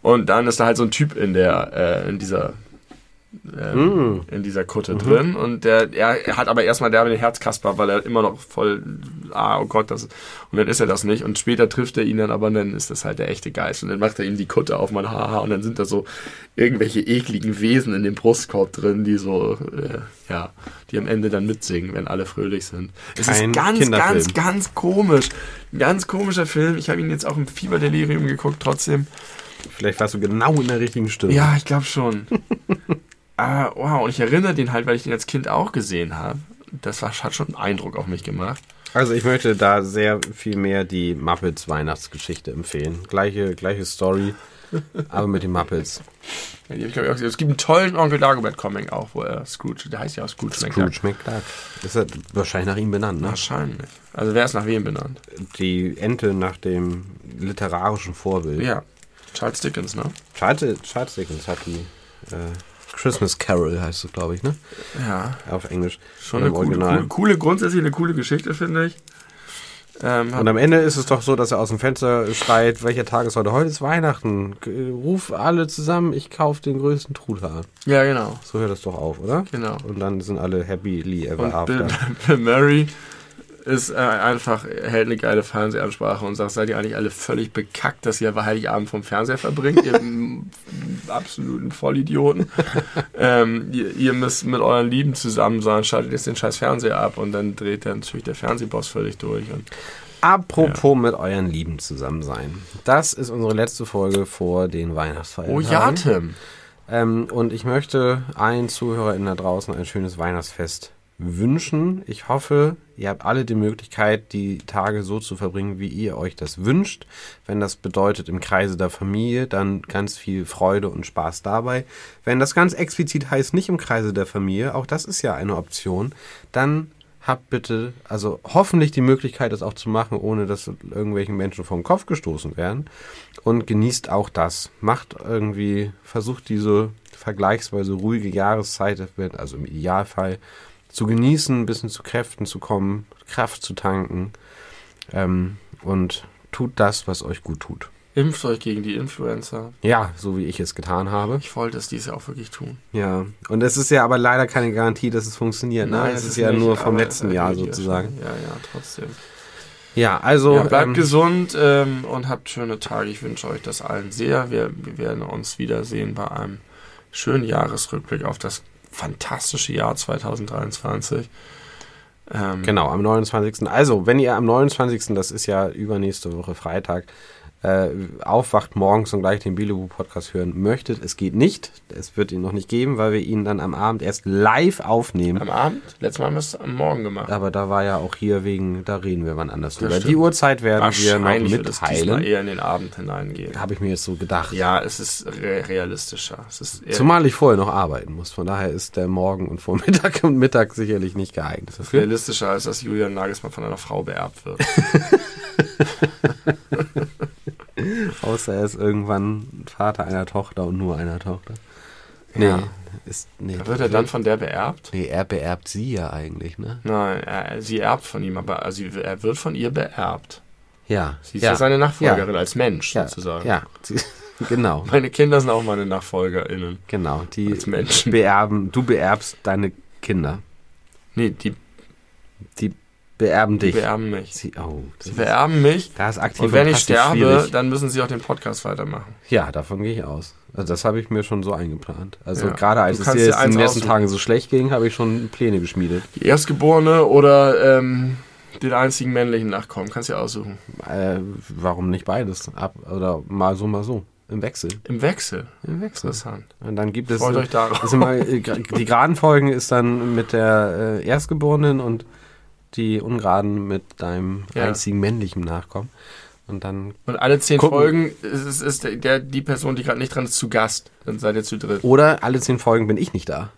Und dann ist da halt so ein Typ in der, äh, in dieser, ähm, Mm. in dieser Kutte drin und der, er, er hat aber erstmal derbe den Herzkasper, weil er immer noch voll, ah, oh Gott, das, und dann ist er das nicht und später trifft er ihn dann, aber dann ist das halt der echte Geist und dann macht er ihm die Kutte auf, mein Haha, und dann sind da so irgendwelche ekligen Wesen in dem Brustkorb drin, die so, äh, ja, die am Ende dann mitsingen, wenn alle fröhlich sind. Es Kein ist ganz, ganz, ganz komisch. Ein ganz komischer Film. Ich habe ihn jetzt auch im Fieberdelirium geguckt, trotzdem. Vielleicht warst du genau in der richtigen Stimme. Ja, ich glaube schon. ah, wow, und ich erinnere den halt, weil ich den als Kind auch gesehen habe. Das war, hat schon einen Eindruck auf mich gemacht. Also ich möchte da sehr viel mehr die Muppets Weihnachtsgeschichte empfehlen. Gleiche, gleiche Story, aber mit den Muppets. Ja, die ich, auch gesehen. Es gibt einen tollen Onkel Dagobert Comic auch, wo er Scrooge, der heißt ja auch Scrooge. Scrooge McDuck. Ist er wahrscheinlich nach ihm benannt, ne? Wahrscheinlich. Also wer ist nach wem benannt? Die Ente nach dem literarischen Vorbild. Ja, Charles Dickens, ne? Charles, Charles Dickens hat die äh, Christmas Carol heißt es, glaube ich, ne? Ja, Auf Englisch. schon Im eine coole, Original. coole, coole, grundsätzlich eine coole Geschichte, finde ich. Ähm, Und am Ende ist es doch so, dass er aus dem Fenster schreit, welcher Tag ist heute? Heute ist Weihnachten. G- Ruf alle zusammen, ich kaufe den größten Truthahn. ja, genau. So hört es doch auf, oder? Genau. Und dann sind alle happily ever Und Bill, after. Bill Murray ist äh, einfach, hält eine geile Fernsehansprache und sagt, seid ihr eigentlich alle völlig bekackt, dass ihr Heiligabend vom Fernseher verbringt, ihr absoluten Vollidioten. ähm, ihr, ihr müsst mit euren Lieben zusammen sein, schaltet jetzt den scheiß Fernseher ab und dann dreht dann natürlich der Fernsehboss völlig durch. Und Apropos mit euren Lieben zusammen sein. Das ist unsere letzte Folge vor den Weihnachtsfeiertagen. oh ja, Tim. Ähm, und ich möchte allen ZuhörerInnen da draußen ein schönes Weihnachtsfest wünschen. Ich hoffe, ihr habt alle die Möglichkeit, die Tage so zu verbringen, wie ihr euch das wünscht. Wenn das bedeutet im Kreise der Familie, dann ganz viel Freude und Spaß dabei. Wenn das ganz explizit heißt, nicht im Kreise der Familie, auch das ist ja eine Option, dann habt bitte, also hoffentlich die Möglichkeit, das auch zu machen, ohne dass irgendwelchen Menschen vom Kopf gestoßen werden. Und genießt auch das. Macht irgendwie, versucht diese vergleichsweise ruhige Jahreszeit, also im Idealfall, zu genießen, ein bisschen zu Kräften zu kommen, Kraft zu tanken. Ähm, und tut das, was euch gut tut. Impft euch gegen die Influencer. Ja, so wie ich es getan habe. Ich wollte es dieses Jahr auch wirklich tun. Ja. Und es ist ja aber leider keine Garantie, dass es funktioniert. Ne? es das ist ja nicht, nur vom letzten Jahr sozusagen. schon. Ja, ja, trotzdem. Ja, also. Ja, bleibt ähm, gesund ähm, und habt schöne Tage. Ich wünsche euch das allen sehr. Wir, wir werden uns wiedersehen bei einem schönen Jahresrückblick auf das fantastische Jahr 2023. Ähm, Genau, am 29. Also, wenn ihr am 29., das ist ja übernächste Woche Freitag, äh, aufwacht morgens und gleich den Bilobu-Podcast hören möchtet, es geht nicht. Es wird ihn noch nicht geben, weil wir ihn dann am Abend erst live aufnehmen. Am Abend? Letztes Mal haben wir es am Morgen gemacht. Aber da war ja auch hier wegen, da reden wir wann anders drüber. Die Uhrzeit werden wir noch mitteilen. eher in den Abend hineingehen. Habe ich mir jetzt so gedacht. Ja, es ist re realistischer. Es ist Zumal ich vorher noch arbeiten muss. Von daher ist der Morgen und Vormittag und Mittag sicherlich nicht geeignet dafür. realistischer, als dass Julian Nagelsmann von einer Frau beerbt wird. Außer er ist irgendwann Vater einer Tochter und nur einer Tochter. Nee, Ja. ist, nee. Wird er dann von der beerbt? Nee, er beerbt sie ja eigentlich, ne? Nein, er, sie erbt von ihm, aber also, er wird von ihr beerbt. Ja. Sie ist ja, seine Nachfolgerin Ja. als Mensch ja, sozusagen. Ja, genau, Meine Kinder sind auch meine NachfolgerInnen. genau. Die Als Menschen. beerben, du beerbst deine Kinder. Nee, die, Die beerben dich. beerben mich. Sie, oh, Sie beerben mich. da ist aktiv Und wenn ich passiv sterbe, schwierig. dann müssen sie auch den Podcast weitermachen. Ja, davon gehe ich aus. Also das habe ich mir schon so eingeplant. Also Ja. gerade als es dir jetzt in den letzten. Tagen so schlecht ging, habe ich schon Pläne geschmiedet. Die Erstgeborene oder ähm, den einzigen männlichen Nachkommen. Kannst du dir aussuchen. Äh, warum nicht beides? Ab, oder mal so, mal so. Im Wechsel. Im Wechsel. Im Wechsel. Interessant. Und dann gibt es. Freut äh, euch darauf. immer, äh, die geraden Folgen ist dann mit der äh, Erstgeborenen und die ungeraden mit deinem Ja. einzigen männlichen Nachkommen. Und dann. Und alle zehn Gucken. Folgen ist, ist, ist der, der, die Person, die gerade nicht dran ist, zu Gast. Dann seid ihr zu dritt. Oder alle zehn Folgen bin ich nicht da.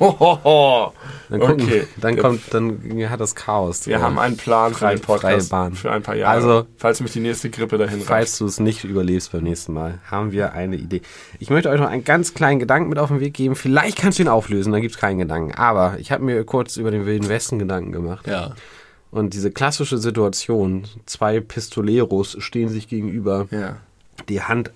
Hohoho. Dann, gucken, Okay. dann kommt, dann hat das Chaos. Wir haben einen Plan für den Podcast freie Bahn. für ein paar Jahre. Also- falls mich die nächste Grippe dahin reißt. Falls du es nicht überlebst beim nächsten Mal, haben wir eine Idee. Ich möchte euch noch einen ganz kleinen Gedanken mit auf den Weg geben. Vielleicht kannst du ihn auflösen, dann gibt es keinen Gedanken. Aber ich habe mir kurz über den Wilden Westen Gedanken gemacht. Ja. Und diese klassische Situation, zwei Pistoleros stehen sich gegenüber, Ja. die Hand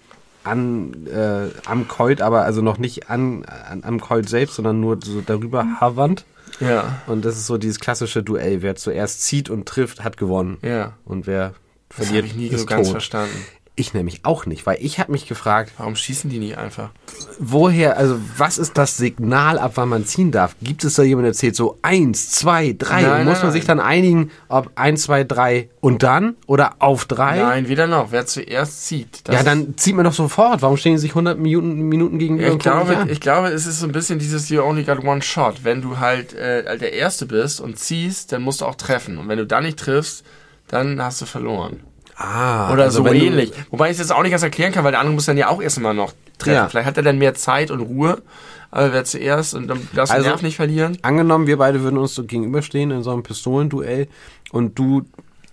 an, äh, am Colt, aber also noch nicht an, an, am Colt selbst, sondern nur so darüber hovernd. Ja. Und das ist so dieses klassische Duell. Wer zuerst zieht und trifft, hat gewonnen. Ja. Und wer Das habe verliert, ich nie ist so ganz tot. verstanden. Ich nämlich auch nicht, weil ich habe mich gefragt, Warum schießen die nicht einfach? woher, also was ist das Signal, ab wann man ziehen darf? Gibt es da jemand, der zählt so eins, zwei, drei? Nein, muss nein, man sich dann einigen, ob eins, zwei, drei und dann oder auf drei? Nein, weder noch. Wer zuerst zieht. ja, dann zieht man doch sofort. Warum stehen die sich 100 Minuten, Minuten gegenüber? Ich gucken sich glaube, ich glaube, es ist so ein bisschen dieses You only got one shot. Wenn du halt äh, der Erste bist und ziehst, dann musst du auch treffen. Und wenn du dann nicht triffst, dann hast du verloren. Ah, Oder also so ähnlich. Wobei ich das auch nicht ganz erklären kann, weil der andere muss dann ja auch erst mal noch treffen. Ja. Vielleicht hat er dann mehr Zeit und Ruhe, aber wer zuerst und dann darfst du Also- Nerv nicht verlieren. Angenommen, wir beide würden uns so gegenüberstehen in so einem Pistolenduell und du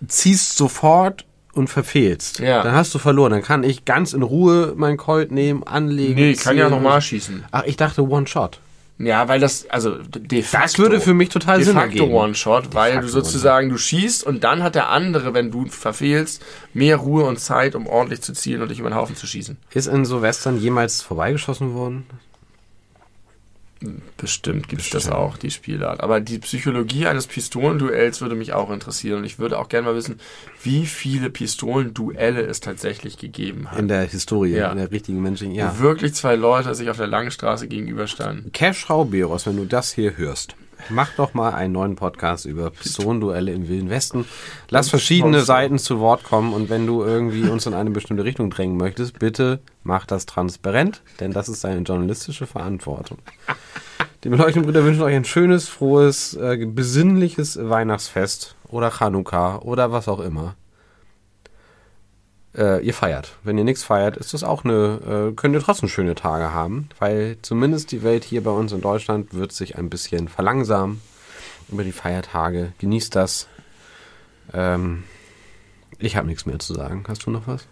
ziehst sofort und verfehlst. Ja. Dann hast du verloren. Dann kann ich ganz in Ruhe mein Colt nehmen, anlegen. Nee, kann ja nochmal schießen. Ach, ich dachte One-Shot. Ja, weil das, also de facto. Das würde für mich total de Sinn facto ergeben. One-Shot, weil facto du sozusagen, du schießt und dann hat der andere, wenn du verfehlst, mehr Ruhe und Zeit, um ordentlich zu zielen und dich über den Haufen zu schießen. Ist in so Western jemals vorbeigeschossen worden? Bestimmt gibt es das auch, die Spielart. Aber die Psychologie eines Pistolenduells würde mich auch interessieren. Und ich würde auch gerne mal wissen, wie viele Pistolenduelle es tatsächlich gegeben hat. In der Historie, Ja. in der richtigen menschlichen, ja. Wo wirklich zwei Leute sich auf der langen Straße gegenüberstanden. Cash Rauberos, wenn du das hier hörst, mach doch mal einen neuen Podcast über Pistolenduelle im Wilden Westen. Lass verschiedene Seiten zu Wort kommen und wenn du irgendwie uns in eine bestimmte Richtung drängen möchtest, bitte mach das transparent, denn das ist deine journalistische Verantwortung. Die beleuchteten Brüder wünschen euch ein schönes, frohes, äh, besinnliches Weihnachtsfest oder Chanukka oder was auch immer. Äh, ihr feiert. Wenn ihr nichts feiert, ist das auch eine, äh, könnt ihr trotzdem schöne Tage haben, weil zumindest die Welt hier bei uns in Deutschland wird sich ein bisschen verlangsamen über die Feiertage. Genießt das. Ähm, ich habe nichts mehr zu sagen. Hast du noch was?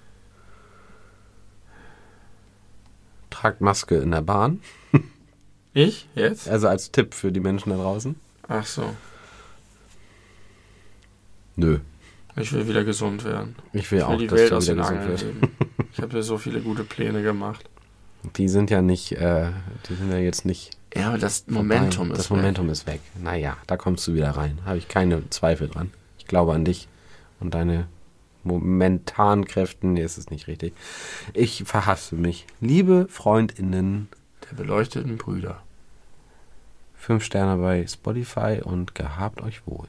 Tragt Maske in der Bahn. Ich? Jetzt? Also als Tipp für die Menschen da draußen. Ach so. Nö. Ich will wieder gesund werden. Ich will Ich will auch, die dass Welt du aus wieder den wirst. heben. Ich habe ja so viele gute Pläne gemacht. Die sind ja nicht, äh, die sind ja jetzt nicht. Ja, aber das Momentum vorbei. ist Das Momentum ist weg. Naja, da kommst du wieder rein. Habe ich keine Zweifel dran. Ich glaube an dich und deine momentanen Kräften. Nee, ist es nicht richtig. Ich verhasse mich. Liebe FreundInnen, weg. Der beleuchteten Brüder. fünf Sterne bei Spotify und gehabt euch wohl.